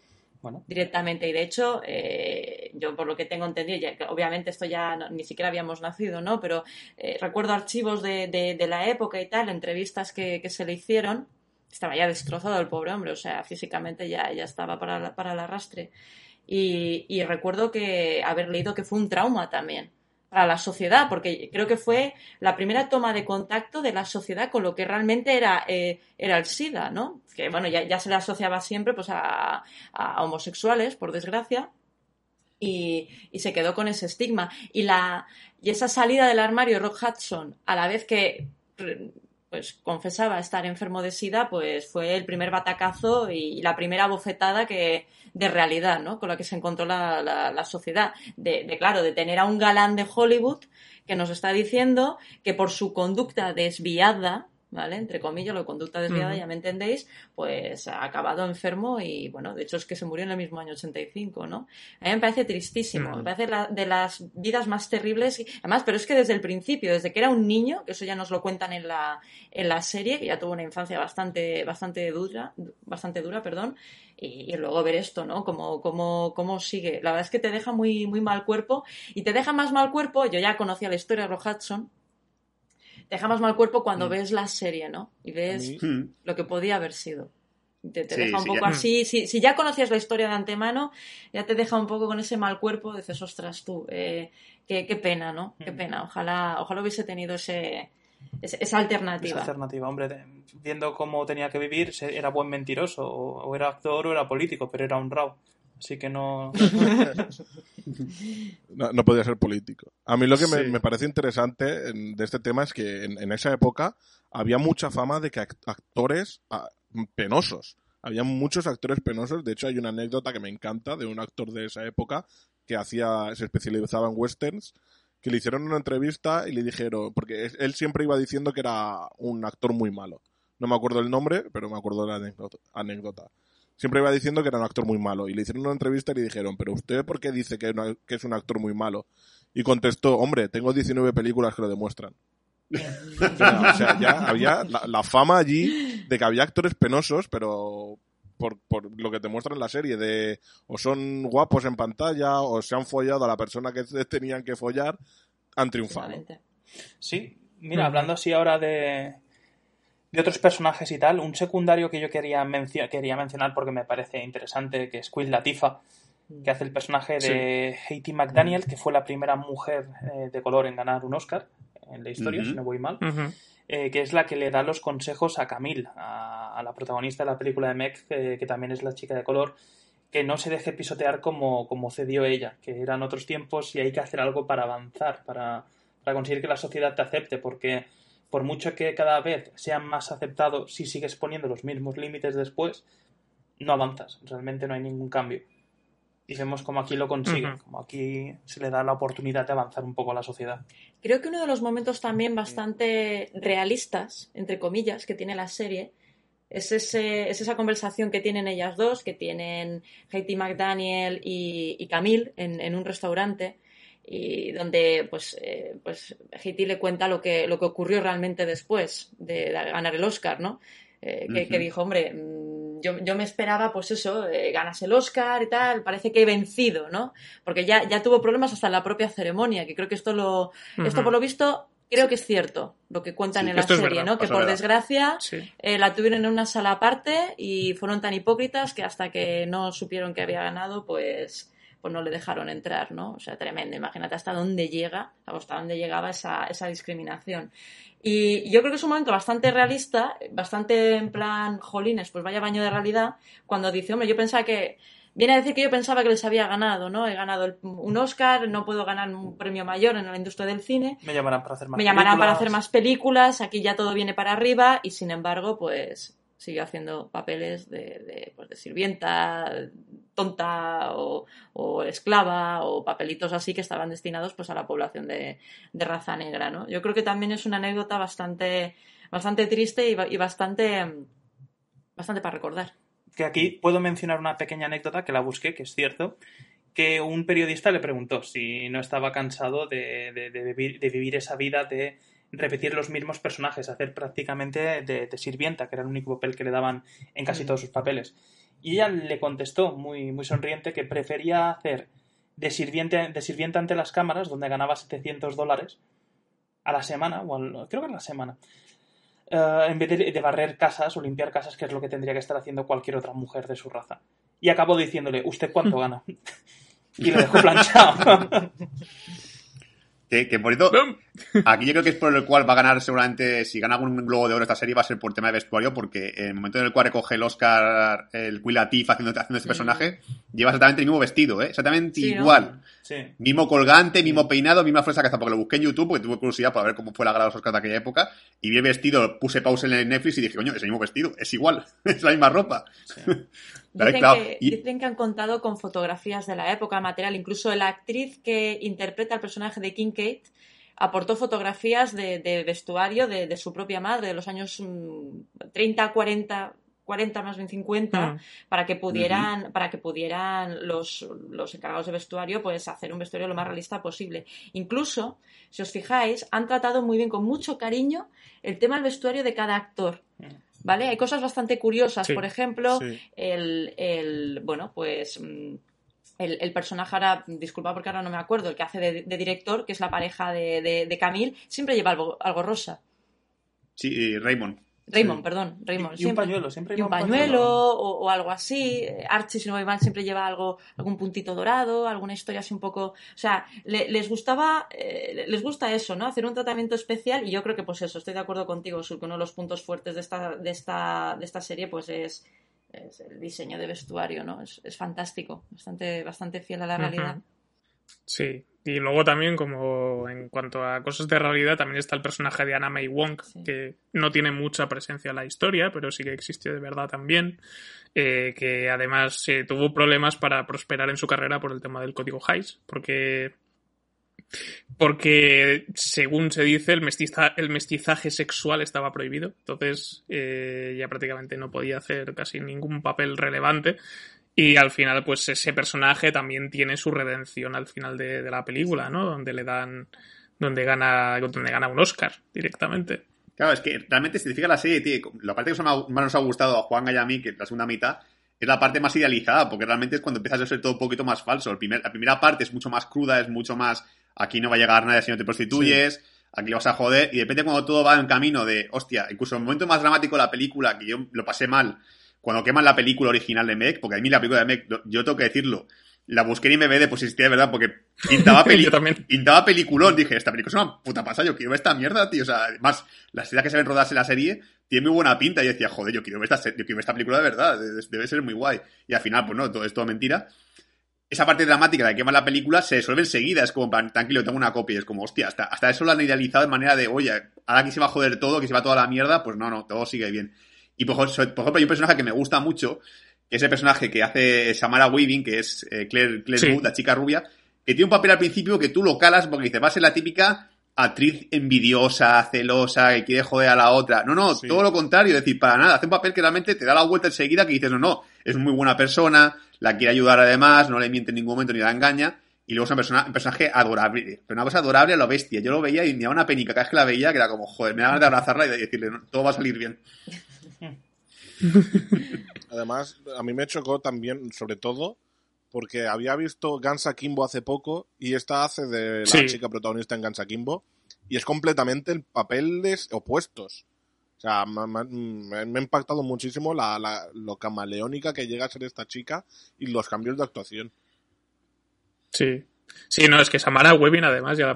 Speaker 4: directamente. Y de hecho, eh, yo por lo que tengo entendido, ya, obviamente esto ya ni siquiera habíamos nacido, ¿no? Pero eh, recuerdo archivos de, de, la época y tal, entrevistas que, que, se le hicieron. Estaba ya destrozado el pobre hombre, o sea, físicamente ya, ya estaba para, para el arrastre. Y, y recuerdo que haber leído que fue un trauma también para la sociedad, porque creo que fue la primera toma de contacto de la sociedad con lo que realmente era, eh, era el SIDA, ¿no? Que bueno, ya, se le asociaba siempre pues a, homosexuales, por desgracia, y, se quedó con ese estigma. Y, la, y esa salida del armario Rock Hudson, a la vez que pues confesaba estar enfermo de SIDA, pues fue el primer batacazo y la primera bofetada que, de realidad, ¿no? Con la que se encontró la, la, sociedad. De, claro, de tener a un galán de Hollywood que nos está diciendo que por su conducta desviada, ¿vale? Entre comillas, lo de conducta desviada, ya me entendéis, pues ha acabado enfermo y, bueno, de hecho es que se murió en el mismo año 85, ¿no? A mí me parece tristísimo, me parece de las vidas más terribles, además, pero es que desde el principio, desde que era un niño, que eso ya nos lo cuentan en la, en la serie, que ya tuvo una infancia bastante, bastante dura, bastante dura, perdón, y, luego ver esto, ¿no? Como, como, cómo sigue. La verdad es que te deja muy, muy mal cuerpo y te deja más mal cuerpo, yo ya conocía la historia de Rock Hudson, te deja más mal cuerpo cuando mm. ves la serie, ¿no? Y ves lo que podía haber sido. Te, deja un poco así. Si, si, ya conocías la historia de antemano, ya te deja un poco con ese mal cuerpo. Dices, ostras, tú, eh, qué, qué, pena, ¿no? Qué mm. pena. Ojalá, ojalá hubiese tenido ese, esa alternativa.
Speaker 7: Esa alternativa, hombre. viendo cómo tenía que vivir, era buen mentiroso, o, era actor o era político, pero era honrado. Así que no...
Speaker 2: no... podía ser político. A mí lo que me, parece interesante de este tema es que en, esa época había mucha fama de que actores ah, penosos. Había muchos actores penosos. De hecho, hay una anécdota que me encanta de un actor de esa época que hacía, se especializaba en westerns, que le hicieron una entrevista y le dijeron, porque él siempre iba diciendo que era un actor muy malo. No me acuerdo el nombre, pero me acuerdo de la anécdota siempre iba diciendo que era un actor muy malo. Y le hicieron una entrevista y le dijeron, pero usted por qué dice que, es un actor muy malo? Y contestó, hombre, tengo 19 películas que lo demuestran. o sea, ya había la, fama allí de que había actores penosos, pero por, por, lo que te muestran en la serie, de o son guapos en pantalla, o se han follado a la persona que tenían que follar, han triunfado.
Speaker 7: Sí, mira, hablando así ahora de, de otros personajes y tal, un secundario que yo quería, quería mencionar porque me parece interesante, que es Queen Latifa, que hace el personaje de Haiti McDaniel, que fue la primera mujer eh, de color en ganar un Oscar en la historia, si no voy mal, eh, que es la que le da los consejos a Camille, a, la protagonista de la película de Meg, eh, que también es la chica de color, que no se deje pisotear como, como cedió ella, que eran otros tiempos y hay que hacer algo para avanzar, para, para conseguir que la sociedad te acepte, porque por mucho que cada vez sean más aceptados, si sigues poniendo los mismos límites después, no avanzas, realmente no hay ningún cambio. Y vemos como aquí lo consigue, como aquí se le da la oportunidad de avanzar un poco a la sociedad.
Speaker 4: Creo que uno de los momentos también bastante realistas, entre comillas, que tiene la serie, es, ese, es esa conversación que tienen ellas dos, que tienen Haiti McDaniel y, Camille en un restaurante, y donde pues, eh, pues le cuenta lo que, lo que ocurrió realmente después de, ganar el Oscar, ¿no? Eh, que, dijo, hombre, mm, yo, yo, me esperaba, pues eso, eh, ganas el Oscar y tal, parece que he vencido, ¿no? Porque ya, ya tuvo problemas hasta en la propia ceremonia, que creo que esto lo, esto por lo visto, creo que es cierto lo que cuentan en la serie, ¿no? Que por desgracia eh, la tuvieron en una sala aparte y fueron tan hipócritas que hasta que no supieron que había ganado, pues pues no le dejaron entrar, ¿no? O sea, tremendo. Imagínate hasta dónde llega, hasta dónde llegaba esa, esa discriminación. Y yo creo que es un momento bastante realista, bastante en plan, jolines, pues vaya baño de realidad, cuando dice, hombre, yo pensaba que, viene a decir que yo pensaba que les había ganado, ¿no? He ganado un Oscar, no puedo ganar un premio mayor en la industria del cine.
Speaker 7: Me llamarán para hacer más
Speaker 4: Me llamarán para hacer más películas, aquí ya todo viene para arriba y sin embargo, pues sigue haciendo papeles de, pues de sirvienta, tonta o, esclava o papelitos así que estaban destinados pues a la población de, raza negra, ¿no? Yo creo que también es una anécdota bastante, bastante triste y, bastante, bastante para recordar.
Speaker 7: Que aquí puedo mencionar una pequeña anécdota que la busqué, que es cierto, que un periodista le preguntó si no estaba cansado de vivir esa vida de repetir los mismos personajes, hacer prácticamente de, sirvienta, que era el único papel que le daban en casi todos sus papeles. Y ella le contestó, muy, muy sonriente, que prefería hacer de sirviente, de sirvienta ante las cámaras, donde ganaba 700 dólares a la semana, o creo que a la semana, eh, en vez de, barrer casas o limpiar casas, que es lo que tendría que estar haciendo cualquier otra mujer de su raza. Y acabó diciéndole, ¿usted cuánto gana? y lo dejó planchado.
Speaker 6: Que, que por aquí yo creo que es por el cual va a ganar seguramente, si gana un globo de oro esta serie, va a ser por tema de vestuario, porque en el momento en el cual recoge el Oscar, el Queen Latif haciendo, haciendo este personaje, lleva exactamente el mismo vestido, ¿eh? Exactamente igual. Mismo colgante, mismo peinado, misma fresa que hasta porque lo busqué en YouTube, porque tuve curiosidad para ver cómo fue la gala de los Oscars de aquella época, y vi el vestido, puse pausa en el Netflix y dije, coño, es el mismo vestido, es igual, es la misma ropa.
Speaker 4: Dicen, que, dicen, que, han contado con fotografías de la época, material, incluso la actriz que interpreta el personaje de King Kate aportó fotografías de, vestuario de, su propia madre de los años 30, mm, 40, 40 más bien 50 mm. para que pudieran para que pudieran los, los encargados de vestuario pues hacer un vestuario lo más realista posible incluso si os fijáis han tratado muy bien con mucho cariño el tema del vestuario de cada actor mm. ¿vale? Hay cosas bastante curiosas, por ejemplo, el, el, bueno, pues el, personaje ahora, disculpa porque ahora no me acuerdo, el que hace de, director, que es la pareja de, de, de Camille, siempre lleva algo, algo rosa.
Speaker 6: Sí, Raymond.
Speaker 4: Raymond, perdón, Raymond.
Speaker 7: Y, un pañuelo, siempre
Speaker 4: y un pañuelo, O, algo así. Archie, si no me mal, siempre lleva algo, algún puntito dorado, alguna historia así un poco. O sea, les gustaba, eh, les gusta eso, ¿no? Hacer un tratamiento especial y yo creo que, pues eso, estoy de acuerdo contigo, Sur, que uno de los puntos fuertes de esta, de esta, de esta serie, pues es, el diseño de vestuario, ¿no? Es, fantástico, bastante, bastante fiel a la realidad.
Speaker 1: Sí, y luego también, como en cuanto a cosas de realidad, también está el personaje de Anna May Wong, que no tiene mucha presencia en la historia, pero sí que existió de verdad también. Eh, que además eh, tuvo problemas para prosperar en su carrera por el tema del código Hayes, porque porque según se dice el, el mestizaje sexual estaba prohibido entonces eh, ya prácticamente no podía hacer casi ningún papel relevante y al final, pues ese personaje también tiene su redención al final de, la película, ¿no? Donde le dan. Donde gana, donde gana un Oscar directamente.
Speaker 6: Claro, es que realmente si te fijas la serie, tío, la parte que más nos ha gustado a Juan y a mí, que la segunda mitad, es la parte más idealizada, porque realmente es cuando empiezas a ser todo un poquito más falso. La primera parte es mucho más cruda, es mucho más. Aquí no va a llegar nadie si no te prostituyes. Aquí vas a joder. Y de repente, cuando todo va en camino de. Hostia, incluso el momento más dramático de la película, que yo lo pasé mal cuando queman la película original de Meg, porque a mí la película de Meg, yo tengo que decirlo, la busqué en IMB de existía de verdad, porque pintaba, peli pintaba peliculón. Dije, esta película es una puta pasada, yo quiero ver esta mierda, tío. O sea, además, las escenas que se ven rodadas en la serie tiene muy buena pinta. Y yo decía, joder, yo quiero ver esta, yo quiero ver esta película de verdad, debe ser muy guay. Y al final, pues no, todo es todo mentira. Esa parte dramática de que quema la película se resuelve enseguida. Es como, tranquilo, tengo una copia. Es como, hostia, hasta, hasta eso lo han idealizado de manera de, oye, ahora que se va a joder todo, que se va toda la mierda, pues no, no, todo sigue bien. Y por, ejemplo, hay un personaje que me gusta mucho, que es el personaje que hace Samara Weaving, que es eh, Claire, Claire Wood, la chica rubia, que tiene un papel al principio que tú lo calas porque dices, va a ser la típica actriz envidiosa, celosa, que quiere joder a la otra. No, no, todo lo contrario, es decir, para nada, hace un papel que realmente te da la vuelta enseguida que dices, no, no, es muy buena persona, la quiere ayudar además, no le miente en ningún momento ni la engaña. Y luego es una persona, un personaje adorable, pero una cosa adorable a lo bestia. Yo lo veía y me daba una penica cada vez que la veía, que era como, joder, me da ganas de abrazarla y de decirle, todo va a salir bien.
Speaker 2: Además, a mí me chocó también, sobre todo, porque había visto Gansa Kimbo hace poco y esta hace de la chica protagonista en Gansa Kimbo y es completamente el papeles opuestos. O sea, me, ha impactado muchísimo la, lo camaleónica que llega a ser esta chica y los cambios de actuación.
Speaker 1: Sí, Sí, no, es que Samara Webbing además ya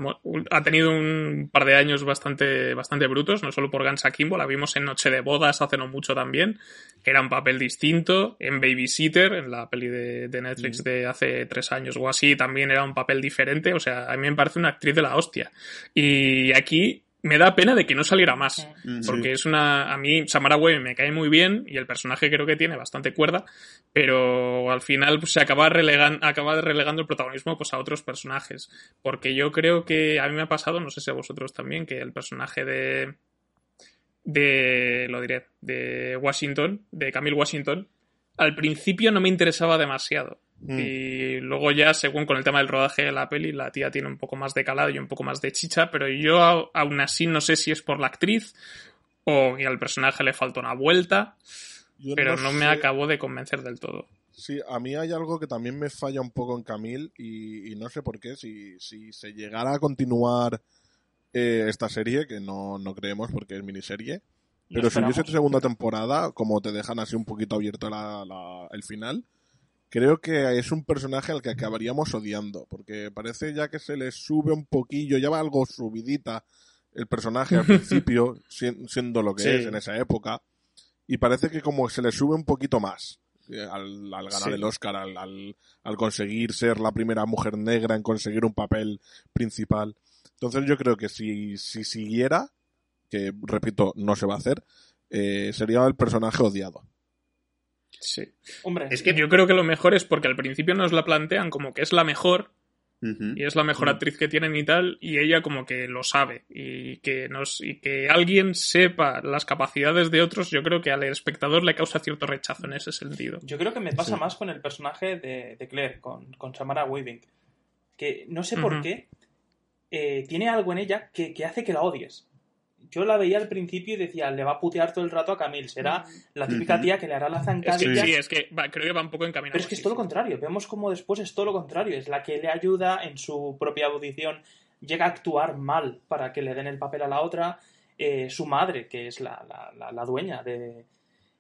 Speaker 1: ha tenido un par de años bastante, bastante brutos, no solo por Gansa Kimbo, la vimos en Noche de Bodas hace no mucho también, que era un papel distinto, en Babysitter, en la peli de, de Netflix de hace tres años o así, también era un papel diferente, o sea, a mí me parece una actriz de la hostia. Y aquí me da pena de que no saliera más. Porque es una. A mí, Samara Webbing me cae muy bien y el personaje creo que tiene bastante cuerda, pero al final pues, se acaba, relegan, acaba relegando el protagonismo pues, a otros personajes. Porque yo creo que a mí me ha pasado, no sé si a vosotros también, que el personaje de. de. lo diré, de Washington, de Camille Washington, al principio no me interesaba demasiado. Mm. Y luego ya, según con el tema del rodaje de la peli, la tía tiene un poco más de calado y un poco más de chicha, pero yo aún así no sé si es por la actriz o que al personaje le falta una vuelta, pero no, me acabo de convencer del todo.
Speaker 2: Sí, a mí hay algo que también me falla un poco en Camille y, no sé por qué, si, si se llegara a continuar eh, esta serie, que no, no creemos porque es miniserie, pero si hubiese segunda temporada, como te dejan así un poquito abierto el final, creo que es un personaje al que acabaríamos odiando, porque parece ya que se le sube un poquillo, ya va algo subidita el personaje al principio, siendo lo que es en esa época, y parece que como se le sube un poquito más eh, al, ganar el Oscar, al, al, conseguir ser la primera mujer negra en conseguir un papel principal. Entonces yo creo que si, si siguiera, que repito, no se va a hacer, eh, sería el personaje odiado.
Speaker 1: Sí. Hombre, es que yo creo que lo mejor es porque al principio nos la plantean como que es la mejor y es la mejor actriz que tienen y tal, y ella como que lo sabe, y que, nos, y que alguien sepa las capacidades de otros, yo creo que al espectador le causa cierto rechazo en ese sentido.
Speaker 7: Yo creo que me pasa más con el personaje de, de Claire, con, con, Samara Weaving, que no sé por qué eh, tiene algo en ella que, que hace que la odies yo la veía al principio y decía, le va a putear todo el rato a Camille. Será la típica tía que le hará la zancadilla.
Speaker 1: sí, es que creo que va un poco encaminado.
Speaker 7: Pero es que es todo lo contrario. Vemos como después es todo lo contrario. Es la que le ayuda en su propia audición. Llega a actuar mal para que le den el papel a la otra. Eh, su madre, que es la, la, dueña de,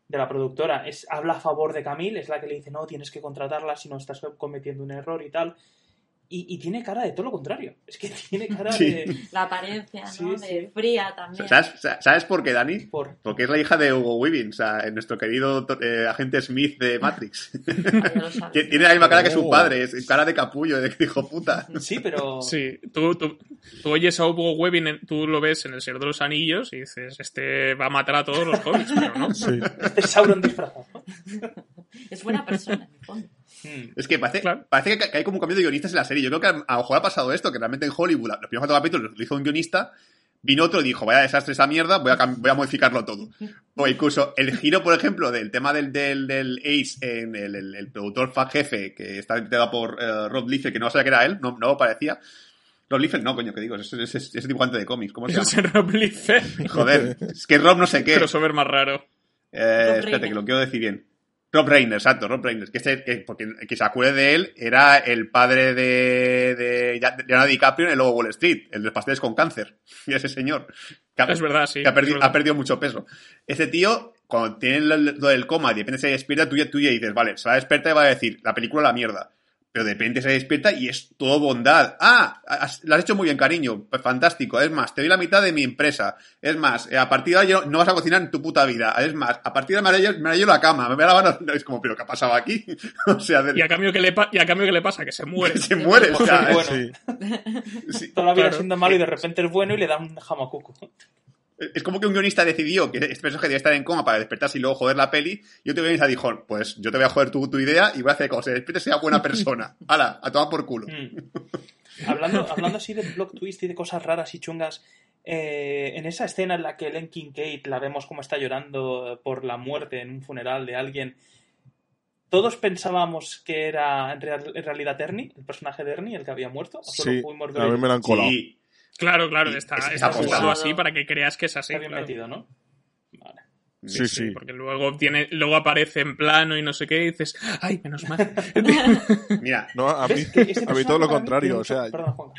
Speaker 7: de, la productora, es, habla a favor de Camille. Es la que le dice, no, tienes que contratarla si no estás cometiendo un error y tal. Y, tiene cara de todo lo contrario. Es que tiene cara de.
Speaker 4: La apariencia, ¿no? de fría también.
Speaker 6: ¿Sabes, por qué, Dani? Porque es la hija de Hugo Weaving, o sea, nuestro querido eh, agente Smith de Matrix. tiene la misma cara que su oh. padre, es cara de capullo, de hijo puta.
Speaker 7: Sí, pero.
Speaker 1: Sí, tú, tú, oyes a Hugo Weaving, tú lo ves en El Señor de los Anillos y dices, este va a matar a todos los hobbits, pero no.
Speaker 7: Este es Sauron disfrazado.
Speaker 4: es buena persona, en el fondo.
Speaker 6: Hmm. Es que parece, parece que hay como un cambio de guionistas en la serie. Yo creo que a lo mejor ha pasado esto, que realmente en Hollywood los primeros cuatro capítulos lo hizo un guionista, vino otro y dijo, vaya desastre esa mierda, voy a, voy a modificarlo todo. O incluso el giro, por ejemplo, del tema del, del, del Ace en el, el, productor fan jefe, que está interpretado por uh, Rob Liefeld, que no sabía que era él, no, no parecía. Rob Liefeld, no, coño, que digo, es ese, ese dibujante de cómics, ¿cómo se llama?
Speaker 1: Rob Liefeld.
Speaker 6: Joder, es que Rob no sé qué.
Speaker 1: Crossover más raro.
Speaker 6: Eh, espérate, que lo quiero decir bien. Rob Reiner, exacto, Rob Reiner. Que, que, porque que se acuerde de él era el padre de, de, Leonardo DiCaprio en el Lobo Wall Street, el de los pasteles con cáncer. Y ese señor.
Speaker 1: es verdad, sí.
Speaker 6: Que ha, perdido, mucho peso. Ese tío, cuando tiene lo, del coma y de repente se despierta, tú ya, tú ya dices, vale, se va a despertar y va a decir, la película la mierda pero de repente se despierta y es todo bondad. Ah, lo has hecho muy bien, cariño. Pues fantástico. Es más, te doy la mitad de mi empresa. Es más, eh, a partir de ahí no vas a cocinar en tu puta vida. Es más, a partir de ahí me yo la cama, me voy a lavar. Es como, pero ¿qué ha pasado aquí? o sea,
Speaker 1: y, a cambio que le y a cambio que le pasa, que se muere.
Speaker 6: se muere, o sea,
Speaker 7: bueno. sí. Toda la vida siendo malo y de repente es bueno y le da un jamacuco.
Speaker 6: Es como que un guionista decidió que este personaje debe estar en coma para despertarse y luego joder la peli. Y otro guionista dijo, pues yo te voy a joder tu, tu idea y voy a hacer que cuando se despierte sea buena persona. Hala, a tomar por culo.
Speaker 7: Mm. hablando, hablando así de block twist y de cosas raras y chungas, eh, en esa escena en la que Len Kate la vemos como está llorando por la muerte en un funeral de alguien, ¿todos pensábamos que era en, realidad Ernie, el personaje de Ernie, el que había muerto?
Speaker 2: sí, a mí me lo han colado.
Speaker 1: Claro, claro, está, está, así para que creas que es así.
Speaker 7: Está bien metido, ¿no?
Speaker 2: Vale. Sí, sí,
Speaker 1: Porque luego tiene, luego aparece en plano y no sé qué, y dices, ay, menos mal.
Speaker 6: Mira,
Speaker 2: no, a mí, a mí todo lo contrario, o sea. Perdón, Juan.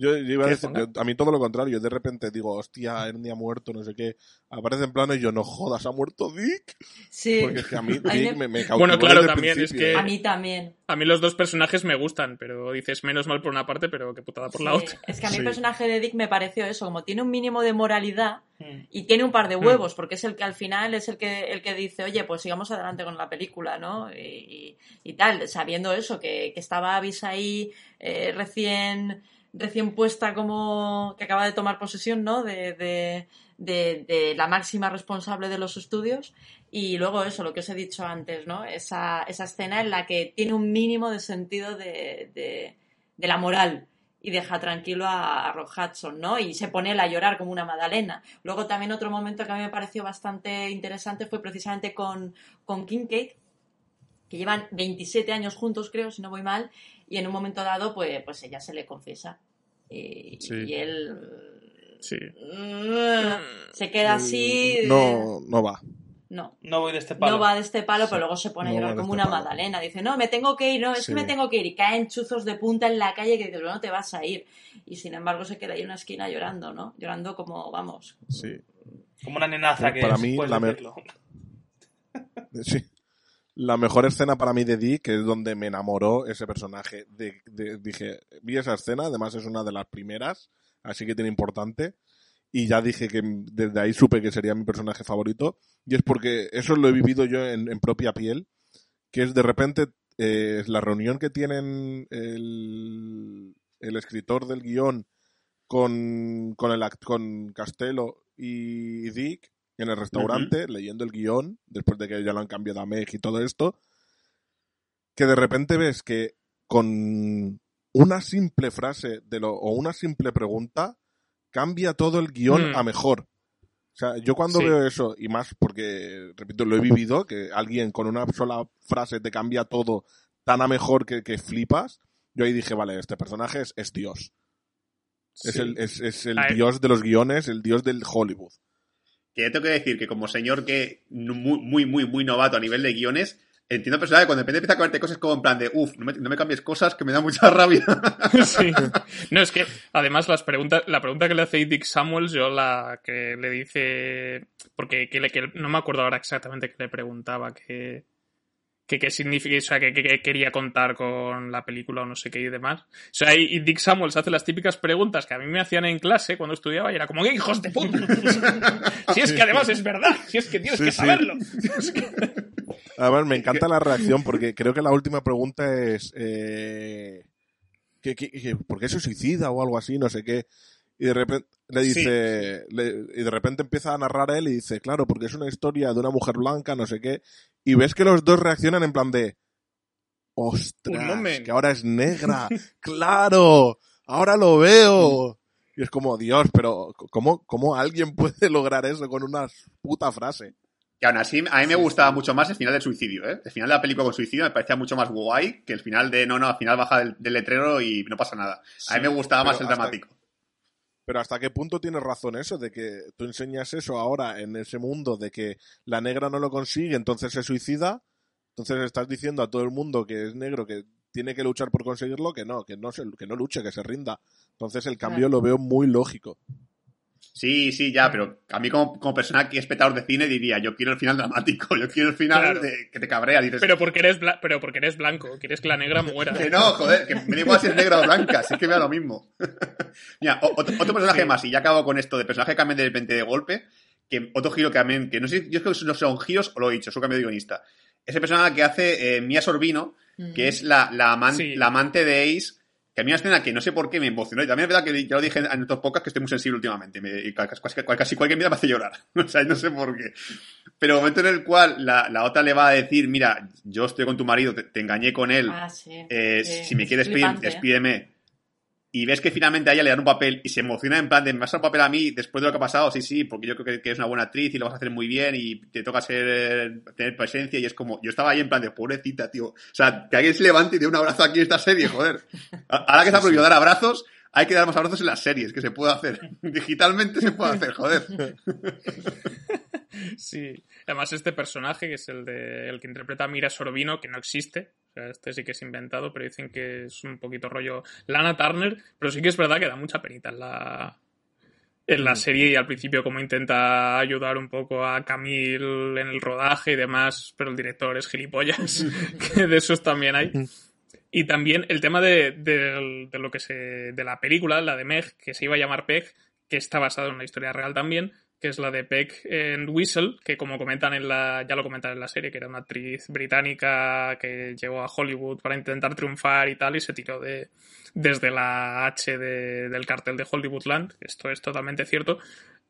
Speaker 2: Yo, iba a decir, a mí todo lo contrario, de repente digo, hostia, Ernie ha muerto, no sé qué, aparece en plano y yo, no jodas, ha muerto Dick.
Speaker 4: Sí.
Speaker 2: Porque es que a mí Dick me, me
Speaker 1: Bueno, claro, también es que...
Speaker 4: A mí también.
Speaker 1: A mí los dos personajes me gustan, pero dices menos mal por una parte, pero qué putada por la otra.
Speaker 4: Es que a mí el personaje de Dick me pareció eso, como tiene un mínimo de moralidad hmm. y tiene un par de huevos, hmm. porque es el que al final es el que, el que dice, oye, pues sigamos adelante con la película, ¿no? Y, tal, sabiendo eso, que, que estaba Avis ahí eh, recién recién puesta como que acaba de tomar posesión ¿no? de, de, de, la máxima responsable de los estudios y luego eso, lo que os he dicho antes, ¿no? esa, esa escena en la que tiene un mínimo de sentido de, la moral y deja tranquilo a, Rock Hudson, ¿no? Y se pone a llorar como una magdalena. Luego también otro momento que a mí me pareció bastante interesante fue precisamente con, con Kincaid, que llevan 27 años juntos, creo, si no voy mal, y en un momento dado, pues, pues ella se le confiesa. Y, él
Speaker 1: sí.
Speaker 4: Mm, se queda así.
Speaker 2: No, no va.
Speaker 4: No.
Speaker 7: No voy de este palo.
Speaker 4: No va de este palo, pero luego se pone a llorar como este una magdalena. Dice, no, me tengo que ir, no, es que me tengo que ir. Y caen chuzos de punta en la calle que dice, no te vas a ir. Y sin embargo se queda ahí en una esquina llorando, ¿no? Llorando como, vamos.
Speaker 2: Sí.
Speaker 7: Como una nenaza que
Speaker 2: para mí la Sí la mejor escena para mí de Dick es donde me enamoró ese personaje. De, dije, vi esa escena, además es una de las primeras, así que tiene importante. Y ya dije que desde ahí supe que sería mi personaje favorito. Y es porque eso lo he vivido yo en, propia piel, que es de repente eh, la reunión que tienen el, el escritor del guion con, con, el, con Castello y Dick en el restaurante, leyendo el guion, después de que ya lo han cambiado a Meg y todo esto, que de repente ves que con una simple frase de lo, o una simple pregunta cambia todo el guion
Speaker 1: Mm.
Speaker 2: a mejor. O sea, yo cuando
Speaker 1: Sí.
Speaker 2: veo eso, y más porque, repito, lo he vivido, que alguien con una sola frase te cambia todo tan a mejor que, que flipas, yo ahí dije, vale, este personaje es, es Dios. Es el, es, es el dios de los guiones, el dios del Hollywood.
Speaker 6: Que tengo que decir que como señor que muy, muy, muy, muy novato a nivel de guiones, entiendo el personaje cuando de empieza a cambiarte cosas como en plan de, uff, no me, cambies cosas que me da mucha rabia.
Speaker 1: Sí. No, es que además las preguntas, la pregunta que le hace Dick Samuels, yo la que le dice, porque que que no me acuerdo ahora exactamente qué le preguntaba, que, que qué significa, o sea, que, que- que quería contar con la película o no sé qué y demás. O sea, y, y Dick Samuels hace las típicas preguntas que a mí me hacían en clase cuando estudiaba y era como, ¡qué hijos de puta! si es que además es verdad, si es que tienes
Speaker 2: Sí,
Speaker 1: que
Speaker 2: sí.
Speaker 1: saberlo.
Speaker 2: A ver, me encanta la reacción porque creo que la última pregunta es eh, ¿qué- qué- qué- ¿por qué se suicida o algo así? No sé qué. Y de repente le dice, le- y de repente empieza a narrar él y dice, claro, porque es una historia de una mujer blanca, no sé qué. Y ves que los dos reaccionan en plan de, ostras, que ahora es negra, claro, ahora lo veo. Y es como, Dios, pero ¿cómo, ¿cómo alguien puede lograr eso con una puta frase?
Speaker 6: Que aún así, a mí me gustaba mucho más el final del suicidio, ¿eh? El final de la película con suicidio me parecía mucho más guay que el final de, no, no, al final baja del, del letrero y no pasa nada. A mí me gustaba más el
Speaker 2: hasta-
Speaker 6: dramático.
Speaker 2: Pero hasta qué punto tienes razón eso, de que tú enseñas eso ahora en ese mundo, de que la negra no lo consigue, entonces se suicida, entonces estás diciendo a todo el mundo que es negro, que tiene que luchar por conseguirlo, que no, que no, se, que no luche, que se rinda. Entonces el cambio
Speaker 4: Claro.
Speaker 2: lo veo muy lógico.
Speaker 6: Sí, sí, ya, pero a mí como, como persona que es espectador de cine diría, yo quiero el final dramático, yo quiero el final
Speaker 1: Claro.
Speaker 6: de, que te cabrea, dices,
Speaker 1: Pero porque eres, bla- pero porque eres blanco, quieres que la negra muera.
Speaker 6: que no, joder, que me da igual si es negra o blanca, si es que me da lo mismo. Mira, otro, otro personaje
Speaker 1: Sí.
Speaker 6: más, y ya acabo con esto de personaje que cambian de repente de golpe, que otro giro que también, que no sé, yo creo que no son giros o lo he dicho, es un cambio de guionista. Ese personaje que hace eh, Mia Sorbino, que es la, la, aman-
Speaker 1: Sí.
Speaker 6: la amante de Ace, que a mí una escena que no sé por qué me emocionó. Y también es verdad que ya lo dije en otros podcasts que estoy muy sensible últimamente. Me, y casi, casi- cualquier vida me hace llorar. o sea, no sé por qué. Pero el momento en el cual la, la otra le va a decir, mira, yo estoy con tu marido, te, te engañé con él,
Speaker 4: Ah, sí.
Speaker 6: eh,
Speaker 4: Sí,
Speaker 6: si me
Speaker 4: es
Speaker 6: quieres pedir,
Speaker 4: ¿eh?
Speaker 6: despídeme. Y ves que finalmente a ella le dan un papel y se emociona en plan de, ¿me vas a dar un papel a mí después de lo que ha pasado? Sí, sí, porque yo creo que, que es una buena actriz y lo vas a hacer muy bien y te toca ser, tener presencia y es como, yo estaba ahí en plan de, pobrecita, tío. O sea, que alguien se levante y dé un abrazo aquí en esta serie, joder. Ahora que se ha prohibido dar abrazos, hay que dar más abrazos en las series, que se puede hacer. Digitalmente se puede hacer, joder.
Speaker 1: Sí. Además, este personaje, que es el de el que interpreta a Mira Sorbino, que no existe. O sea, este sí que es inventado, pero dicen que es un poquito rollo Lana Turner. Pero sí que es verdad que da mucha penita en la, en la serie y al principio como intenta ayudar un poco a Camille en el rodaje y demás, pero el director es gilipollas, que de esos también hay. Y también el tema de, de- de lo que se. de la película, la de Meg, que se iba a llamar Peg, que está basada en una historia real también, que es la de Peg and Whistle, que como comentan en la. ya lo comentan en la serie, que era una actriz británica que llegó a Hollywood para intentar triunfar y tal, y se tiró de. desde la H de- del cartel de Hollywoodland. Esto es totalmente cierto.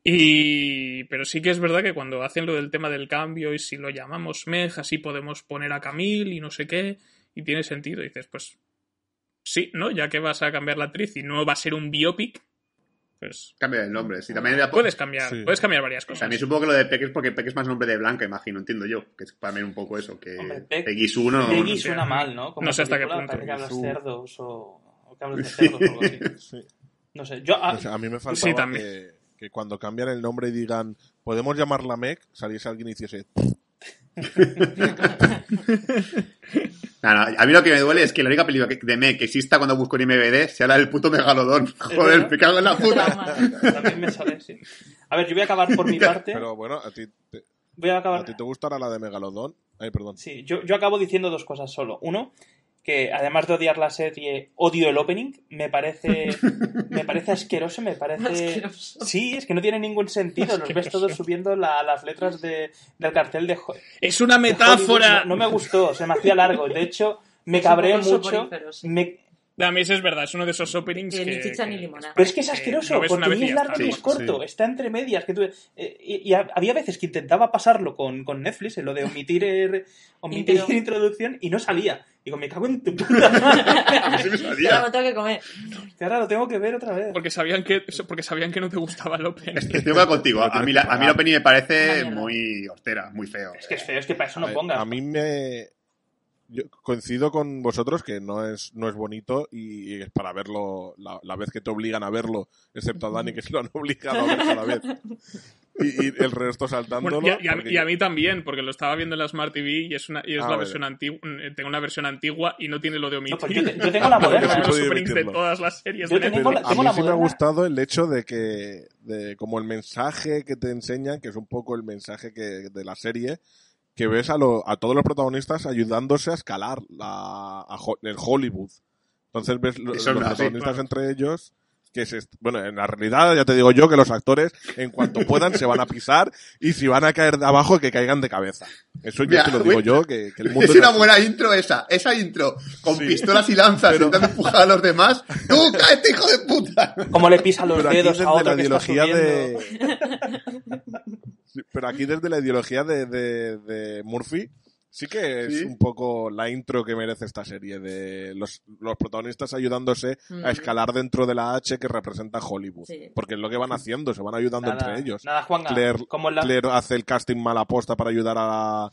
Speaker 1: Y. Pero sí que es verdad que cuando hacen lo del tema del cambio y si lo llamamos Meg, así podemos poner a Camille y no sé qué, y tiene sentido. Y dices, pues. Sí, ¿no? Ya que vas a cambiar la actriz y no va a ser un biopic, pues.
Speaker 6: Cambia el nombre. Sí, también era-
Speaker 1: Puedes cambiar,
Speaker 2: Sí.
Speaker 1: puedes cambiar varias cosas.
Speaker 6: También supongo que lo de Peck es porque Peck es más nombre de blanca, imagino, entiendo yo. Que es para mí un poco eso, que
Speaker 7: Hombre, Peck-
Speaker 6: Peggy Sue no...
Speaker 7: Peggy
Speaker 1: no sé.
Speaker 7: suena mal, ¿no? Como
Speaker 1: No sé hasta qué punto.
Speaker 7: Parece que hablas
Speaker 2: Su-
Speaker 7: cerdos o, o que hablas de cerdos o algo así.
Speaker 2: Sí.
Speaker 7: No sé, yo... ah,
Speaker 2: O sea, a mí me
Speaker 1: Sí,
Speaker 2: faltaba
Speaker 1: también.
Speaker 2: que, que cuando cambian el nombre y digan, podemos llamarla Meg, saliese alguien y hiciese,
Speaker 6: No, no, a mí lo que me duele es que la única película que- de me que exista cuando busco en MVD sea la del puto megalodón. Joder, me cago en la puta.
Speaker 4: Trauma.
Speaker 7: también me sale, sí. A ver, yo voy a acabar por mi parte.
Speaker 2: pero bueno, a ti te,
Speaker 7: Voy a
Speaker 2: ti te gustará la de Megalodón. Ay, perdón.
Speaker 7: Sí, yo, yo acabo diciendo dos cosas solo. Uno, que además de odiar la serie, odio el opening. Me parece, me parece asqueroso, me parece...
Speaker 4: Asqueroso.
Speaker 7: Sí, es que no tiene ningún sentido. Los ves todos subiendo la- las letras de- del cartel de,
Speaker 1: Es una metáfora.
Speaker 7: No, no me gustó, se me hacía largo. De hecho, me
Speaker 4: Eso
Speaker 7: cabreé
Speaker 4: poco
Speaker 7: mucho. Me,
Speaker 1: A mí eso es verdad, es uno de esos openings
Speaker 4: Que
Speaker 1: que...
Speaker 4: ni chicha
Speaker 1: que-
Speaker 4: ni limonada.
Speaker 7: Pero es que es
Speaker 1: que
Speaker 7: asqueroso,
Speaker 1: lo una
Speaker 7: porque ni es largo ni es corto,
Speaker 2: sí.
Speaker 7: está entre medias. Que tú, eh, y, y ha- había veces que intentaba pasarlo con, con Netflix, en lo de omitir, er- omitir
Speaker 4: Intro.
Speaker 7: introducción, y no salía. Digo, me cago en tu puta.
Speaker 6: A mí sí me
Speaker 4: Ahora
Speaker 6: salía.
Speaker 4: me tengo que comer.
Speaker 7: Que ahora lo tengo que ver otra vez.
Speaker 1: Porque sabían que, porque sabían que no te gustaba el opening.
Speaker 6: Estoy de contigo. A mí, la, a mí la opening me parece muy austera, muy feo.
Speaker 7: Es que es feo, es que para eso
Speaker 2: A
Speaker 7: no
Speaker 2: ver,
Speaker 7: pongas.
Speaker 2: A mí me. Yo coincido con vosotros que no es, no es bonito y, y es para verlo la, la vez que te obligan a verlo, excepto a Dani que se lo han obligado a ver cada vez. Y, y el resto saltándolo.
Speaker 1: Bueno, y, a, y a-
Speaker 2: porque-
Speaker 1: y a mí también, porque lo estaba viendo en la Smart TV y es, una, y es
Speaker 2: Ah,
Speaker 1: la versión antigua. Tengo una versión antigua y no tiene lo de omitir.
Speaker 7: No, pues yo te- yo tengo la moderna,
Speaker 1: openings de todas las series
Speaker 7: Yo
Speaker 1: de
Speaker 7: tengo la-
Speaker 2: a mí sí me ha gustado el hecho de que, de, como el mensaje que te enseñan, que es un poco el mensaje que, de la serie, que ves a, lo- a todos los protagonistas ayudándose a escalar la, a Ho- el Hollywood. Entonces ves lo- los protagonistas
Speaker 1: claro.
Speaker 2: entre ellos, que se, bueno, en la realidad ya te digo yo que los actores, en cuanto puedan, se van a pisar y si van a caer de abajo, que caigan de cabeza. Eso ya te lo digo yo, que, que el mundo
Speaker 6: Es una
Speaker 2: así.
Speaker 6: buena intro esa, esa intro, con
Speaker 2: Sí.
Speaker 6: pistolas y lanzas,
Speaker 2: Pero-
Speaker 6: intentando empujar a los demás. ¡Tú, cállate, hijo de puta!
Speaker 7: Como le pisa los
Speaker 2: Pero
Speaker 7: dedos a otro
Speaker 2: la
Speaker 7: que está
Speaker 2: ideología de... Sí, Pero aquí desde la ideología de, de, de Murphy, sí que es
Speaker 6: Sí.
Speaker 2: un poco la intro que merece esta serie, de los, los protagonistas ayudándose
Speaker 4: Mm.
Speaker 2: a escalar dentro de la H que representa Hollywood.
Speaker 4: Sí.
Speaker 2: Porque es lo que van haciendo, se van ayudando
Speaker 7: Nada,
Speaker 2: entre ellos.
Speaker 7: Nada, Juan,
Speaker 2: Claire,
Speaker 7: la...
Speaker 2: Claire hace el casting mala aposta para ayudar a,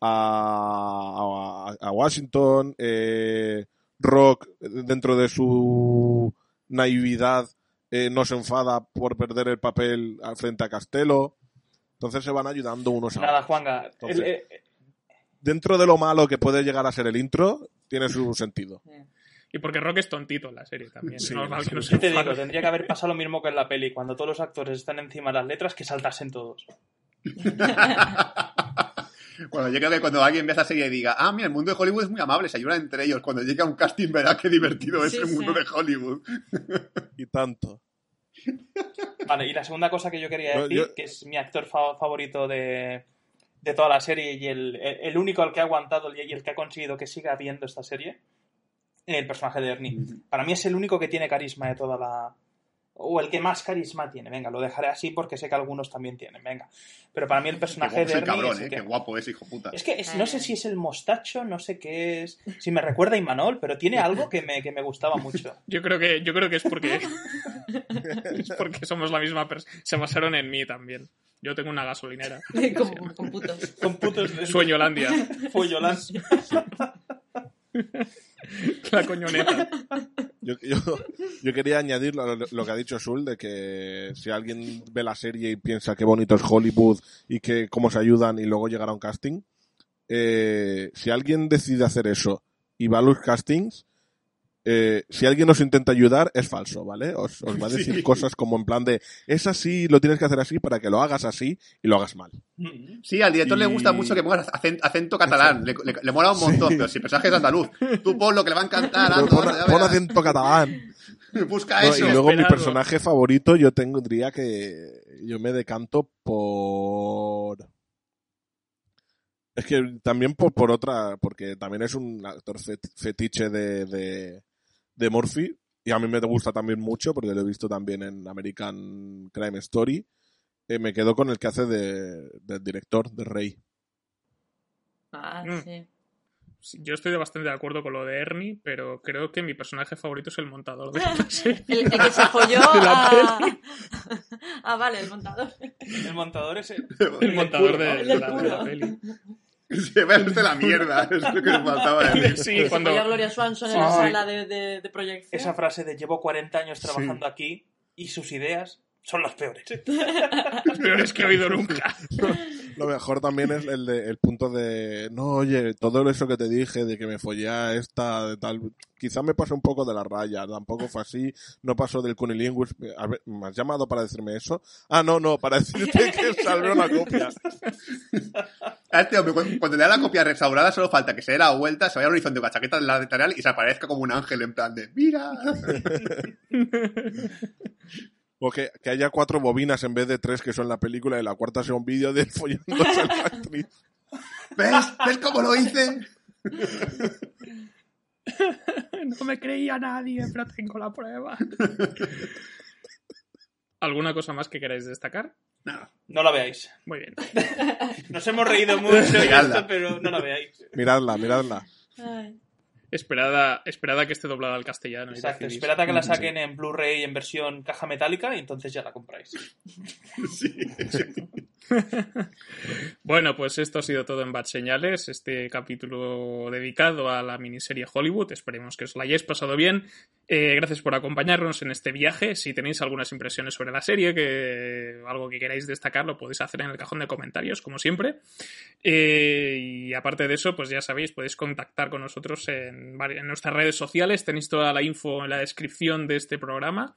Speaker 2: a, a Washington. eh, Rock, dentro de su naividad, eh, no se enfada por perder el papel frente a Castelo. Entonces se van ayudando unos a
Speaker 7: Nada,
Speaker 2: otros.
Speaker 7: Juanga.
Speaker 2: Entonces-
Speaker 7: el- eh,
Speaker 2: Dentro de lo malo que puede llegar a ser el intro, tiene su sentido.
Speaker 1: Y porque Rock es tontito en la serie también.
Speaker 2: Sí,
Speaker 1: normal que no
Speaker 2: sí.
Speaker 1: se
Speaker 7: ¿Qué te digo? Tendría que haber pasado lo mismo que en la peli, cuando todos los actores están encima de las letras, que saltasen todos.
Speaker 6: Bueno, yo creo que cuando alguien ve esa serie y diga, ah, mira, el mundo de Hollywood es muy amable, se ayudan entre ellos. Cuando llegue a un casting verá qué divertido es
Speaker 4: Sí,
Speaker 6: el mundo
Speaker 4: sí.
Speaker 6: de Hollywood.
Speaker 2: Y tanto.
Speaker 7: Vale, y la segunda cosa que yo quería decir,
Speaker 2: yo-
Speaker 7: que es mi actor fa- favorito de, de toda la serie y el, el- el único al que ha aguantado y el que ha conseguido que siga viendo esta serie, el personaje de Ernie. Para mí es el único que tiene carisma de toda la... O el que más carisma tiene. Venga, lo dejaré así porque sé que algunos también tienen. Venga. Pero para mí el
Speaker 6: Qué
Speaker 7: personaje de
Speaker 6: el
Speaker 7: Ernie
Speaker 6: cabrón,
Speaker 7: es el
Speaker 6: eh.
Speaker 7: que-
Speaker 6: Qué guapo es, hijo puta.
Speaker 7: Es que es- no sé si es el mostacho, no sé qué es. Si me recuerda a Imanol, pero tiene algo que me, que me gustaba mucho.
Speaker 1: Yo creo que, yo creo que es porque. es porque somos la misma persona. Se basaron en mí también. Yo tengo una gasolinera.
Speaker 4: con, con putos.
Speaker 7: Con putos de
Speaker 1: Sueñolandia.
Speaker 7: Follolas.
Speaker 1: La coñoneta.
Speaker 2: Yo, yo- quería añadir lo, que ha dicho Sul, de que si alguien ve la serie y piensa qué bonito es Hollywood y que cómo se ayudan y luego llegar a un casting, eh, si alguien decide hacer eso y va a los castings, eh, si alguien os intenta ayudar, es falso, ¿vale? Os, os va a decir
Speaker 6: Sí.
Speaker 2: cosas como en plan de, es así, lo tienes que hacer así para que lo hagas así y lo hagas mal.
Speaker 6: Sí, al director le gusta mucho que pongas acen- acento, catalán. Le, le- le mola un montón,
Speaker 2: Sí.
Speaker 6: pero si el personaje es andaluz, tú pon lo que le va a encantar. Anda,
Speaker 2: pon, pon acento catalán.
Speaker 6: Busca
Speaker 2: No,
Speaker 6: eso.
Speaker 2: y luego mi personaje favorito, yo tendría que. Yo me decanto por. Es que también por, por otra. Porque también es un actor fet- fetiche de, de, de Murphy. Y a mí me gusta también mucho, porque lo he visto también en American Crime Story. Eh, me quedo con el que hace de, del director, de Rey.
Speaker 4: Ah,
Speaker 1: Mm.
Speaker 4: sí.
Speaker 1: Yo estoy bastante de acuerdo con lo de Ernie, pero creo que mi personaje favorito es el montador de la serie.
Speaker 4: El, el que se folló a...
Speaker 1: peli.
Speaker 4: Ah, vale, el montador.
Speaker 7: El montador es el,
Speaker 1: El montador de,
Speaker 7: ¿no?
Speaker 1: de
Speaker 4: El
Speaker 1: la,
Speaker 4: culo.
Speaker 1: de la peli.
Speaker 6: Se ve de la mierda. Es lo que nos faltaba decir.
Speaker 1: Sí, cuando.
Speaker 4: a Gloria Swanson en la
Speaker 7: Sí.
Speaker 4: sala de, de, de proyección.
Speaker 7: Esa frase de llevo 40 años trabajando aquí y sus ideas son las peores.
Speaker 1: Las peores que he oído nunca.
Speaker 2: Lo mejor también es el, de, el punto de, no, oye, todo eso que te dije de que me follé a esta, de tal, quizá me pasó un poco de la raya, tampoco fue así, no pasó del cunilingus. ¿me has llamado para decirme eso? Ah, no, no, para decirte que salvé una copia.
Speaker 6: Este hombre, cuando, cuando le da la copia restaurada, solo falta que se dé la vuelta, se vaya al horizonte con la chaqueta lateral y se aparezca como un ángel en plan de, mira.
Speaker 2: O que, que haya cuatro bobinas en vez de tres que son la película y la cuarta sea un vídeo de él follándose a la actriz.
Speaker 6: ¿Ves? ¿Ves cómo lo hice?
Speaker 1: no me creía nadie, pero tengo la prueba. ¿Alguna cosa más que queráis destacar?
Speaker 7: No. No la veáis.
Speaker 1: Muy bien.
Speaker 7: Nos hemos reído mucho y esto, pero no la veáis.
Speaker 2: Miradla, miradla.
Speaker 1: Esperada, esperada que esté doblada al castellano.
Speaker 7: Exacto, esperada que la saquen en Blu-ray en versión caja metálica y entonces ya la compráis. Sí.
Speaker 1: bueno, pues esto ha sido todo en Bad Señales, este capítulo dedicado a la miniserie Hollywood. Esperemos que os la hayáis pasado bien. Eh, gracias por acompañarnos en este viaje. Si tenéis algunas impresiones sobre la serie, que algo que queráis destacar, lo podéis hacer en el cajón de comentarios, como siempre. Eh, y aparte de eso, pues ya sabéis, podéis contactar con nosotros en, en nuestras redes sociales. Tenéis toda la info en la descripción de este programa.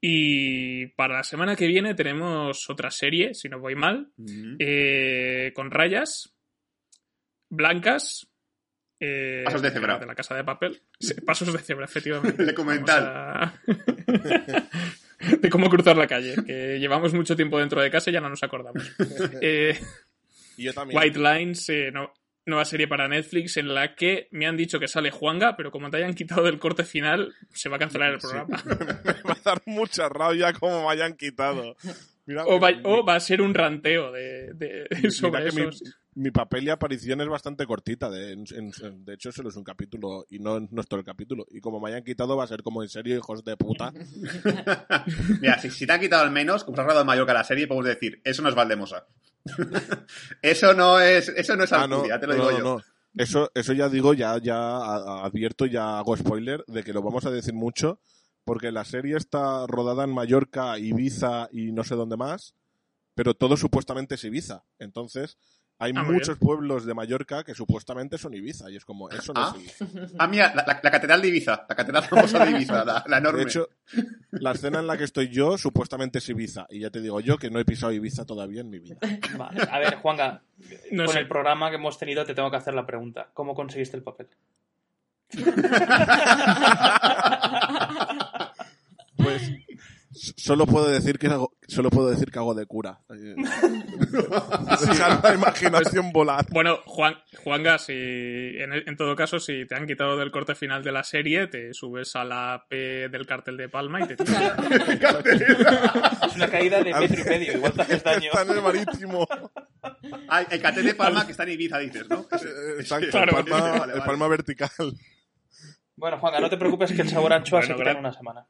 Speaker 1: Y para la semana que viene tenemos otra serie, si no voy mal, eh, con rayas blancas.
Speaker 6: Eh, pasos de cebra.
Speaker 1: De la casa de papel. pasos de cebra, efectivamente. de cómo cruzar la calle, que llevamos mucho tiempo dentro de casa y ya no nos acordamos. Eh, White Lines, no, nueva serie para Netflix en la que me han dicho que sale Juanga, pero como te hayan quitado del corte final, se va a cancelar el programa.
Speaker 2: me va a dar mucha rabia como me hayan quitado.
Speaker 1: o, va, a ser un ranteo de, de sobre eso.
Speaker 2: Mi, papel y aparición es bastante cortita. De, de hecho, solo es un capítulo y no, no es todo el capítulo. Y como me hayan quitado, va a ser como en serio, hijos de puta.
Speaker 6: Mira, si, te han quitado al menos, como se ha grabado mayor que la serie, podemos decir, eso no es Valdemosa. eso no es, eso no es ah, te lo digo yo.
Speaker 2: Eso, eso ya digo, ya, ya advierto, ya hago spoiler de que lo vamos a decir mucho, porque la serie está rodada en Mallorca, Ibiza y no sé dónde más, pero todo supuestamente es Ibiza. Entonces, hay ah, muchos pueblos de Mallorca que supuestamente son Ibiza y es como, eso no
Speaker 6: ah.
Speaker 2: es Ibiza.
Speaker 6: Ah, mira, la, catedral de Ibiza, la catedral famosa de Ibiza, la, enorme.
Speaker 2: De hecho, la escena en la que estoy yo supuestamente es Ibiza y ya te digo yo que no he pisado Ibiza todavía en mi vida.
Speaker 7: A ver, Juanga, con el programa que hemos tenido te tengo que hacer la pregunta. ¿Cómo conseguiste el papel?
Speaker 2: pues Solo puedo decir que hago, solo puedo decir que hago de cura. Dejar la imaginación volar.
Speaker 1: Bueno, Juan, Juanga, si en, todo caso, si te han quitado del corte final de la serie, te subes a la P del cartel de Palma y te tiras.
Speaker 7: es una caída de metro y medio, igual te haces daño.
Speaker 2: Está en el marítimo.
Speaker 6: el cartel de Palma que está en Ibiza, dices, ¿no?
Speaker 2: Exacto, Palma, el Palma vertical.
Speaker 7: Bueno, Juanga, no te preocupes que el sabor anchoa se quita en una semana.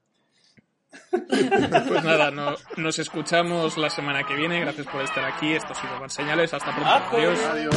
Speaker 1: Pues nada, nos escuchamos la semana que viene. Gracias por estar aquí. Esto ha sido Más Señales. Hasta pronto.
Speaker 7: Adiós.
Speaker 6: Adiós.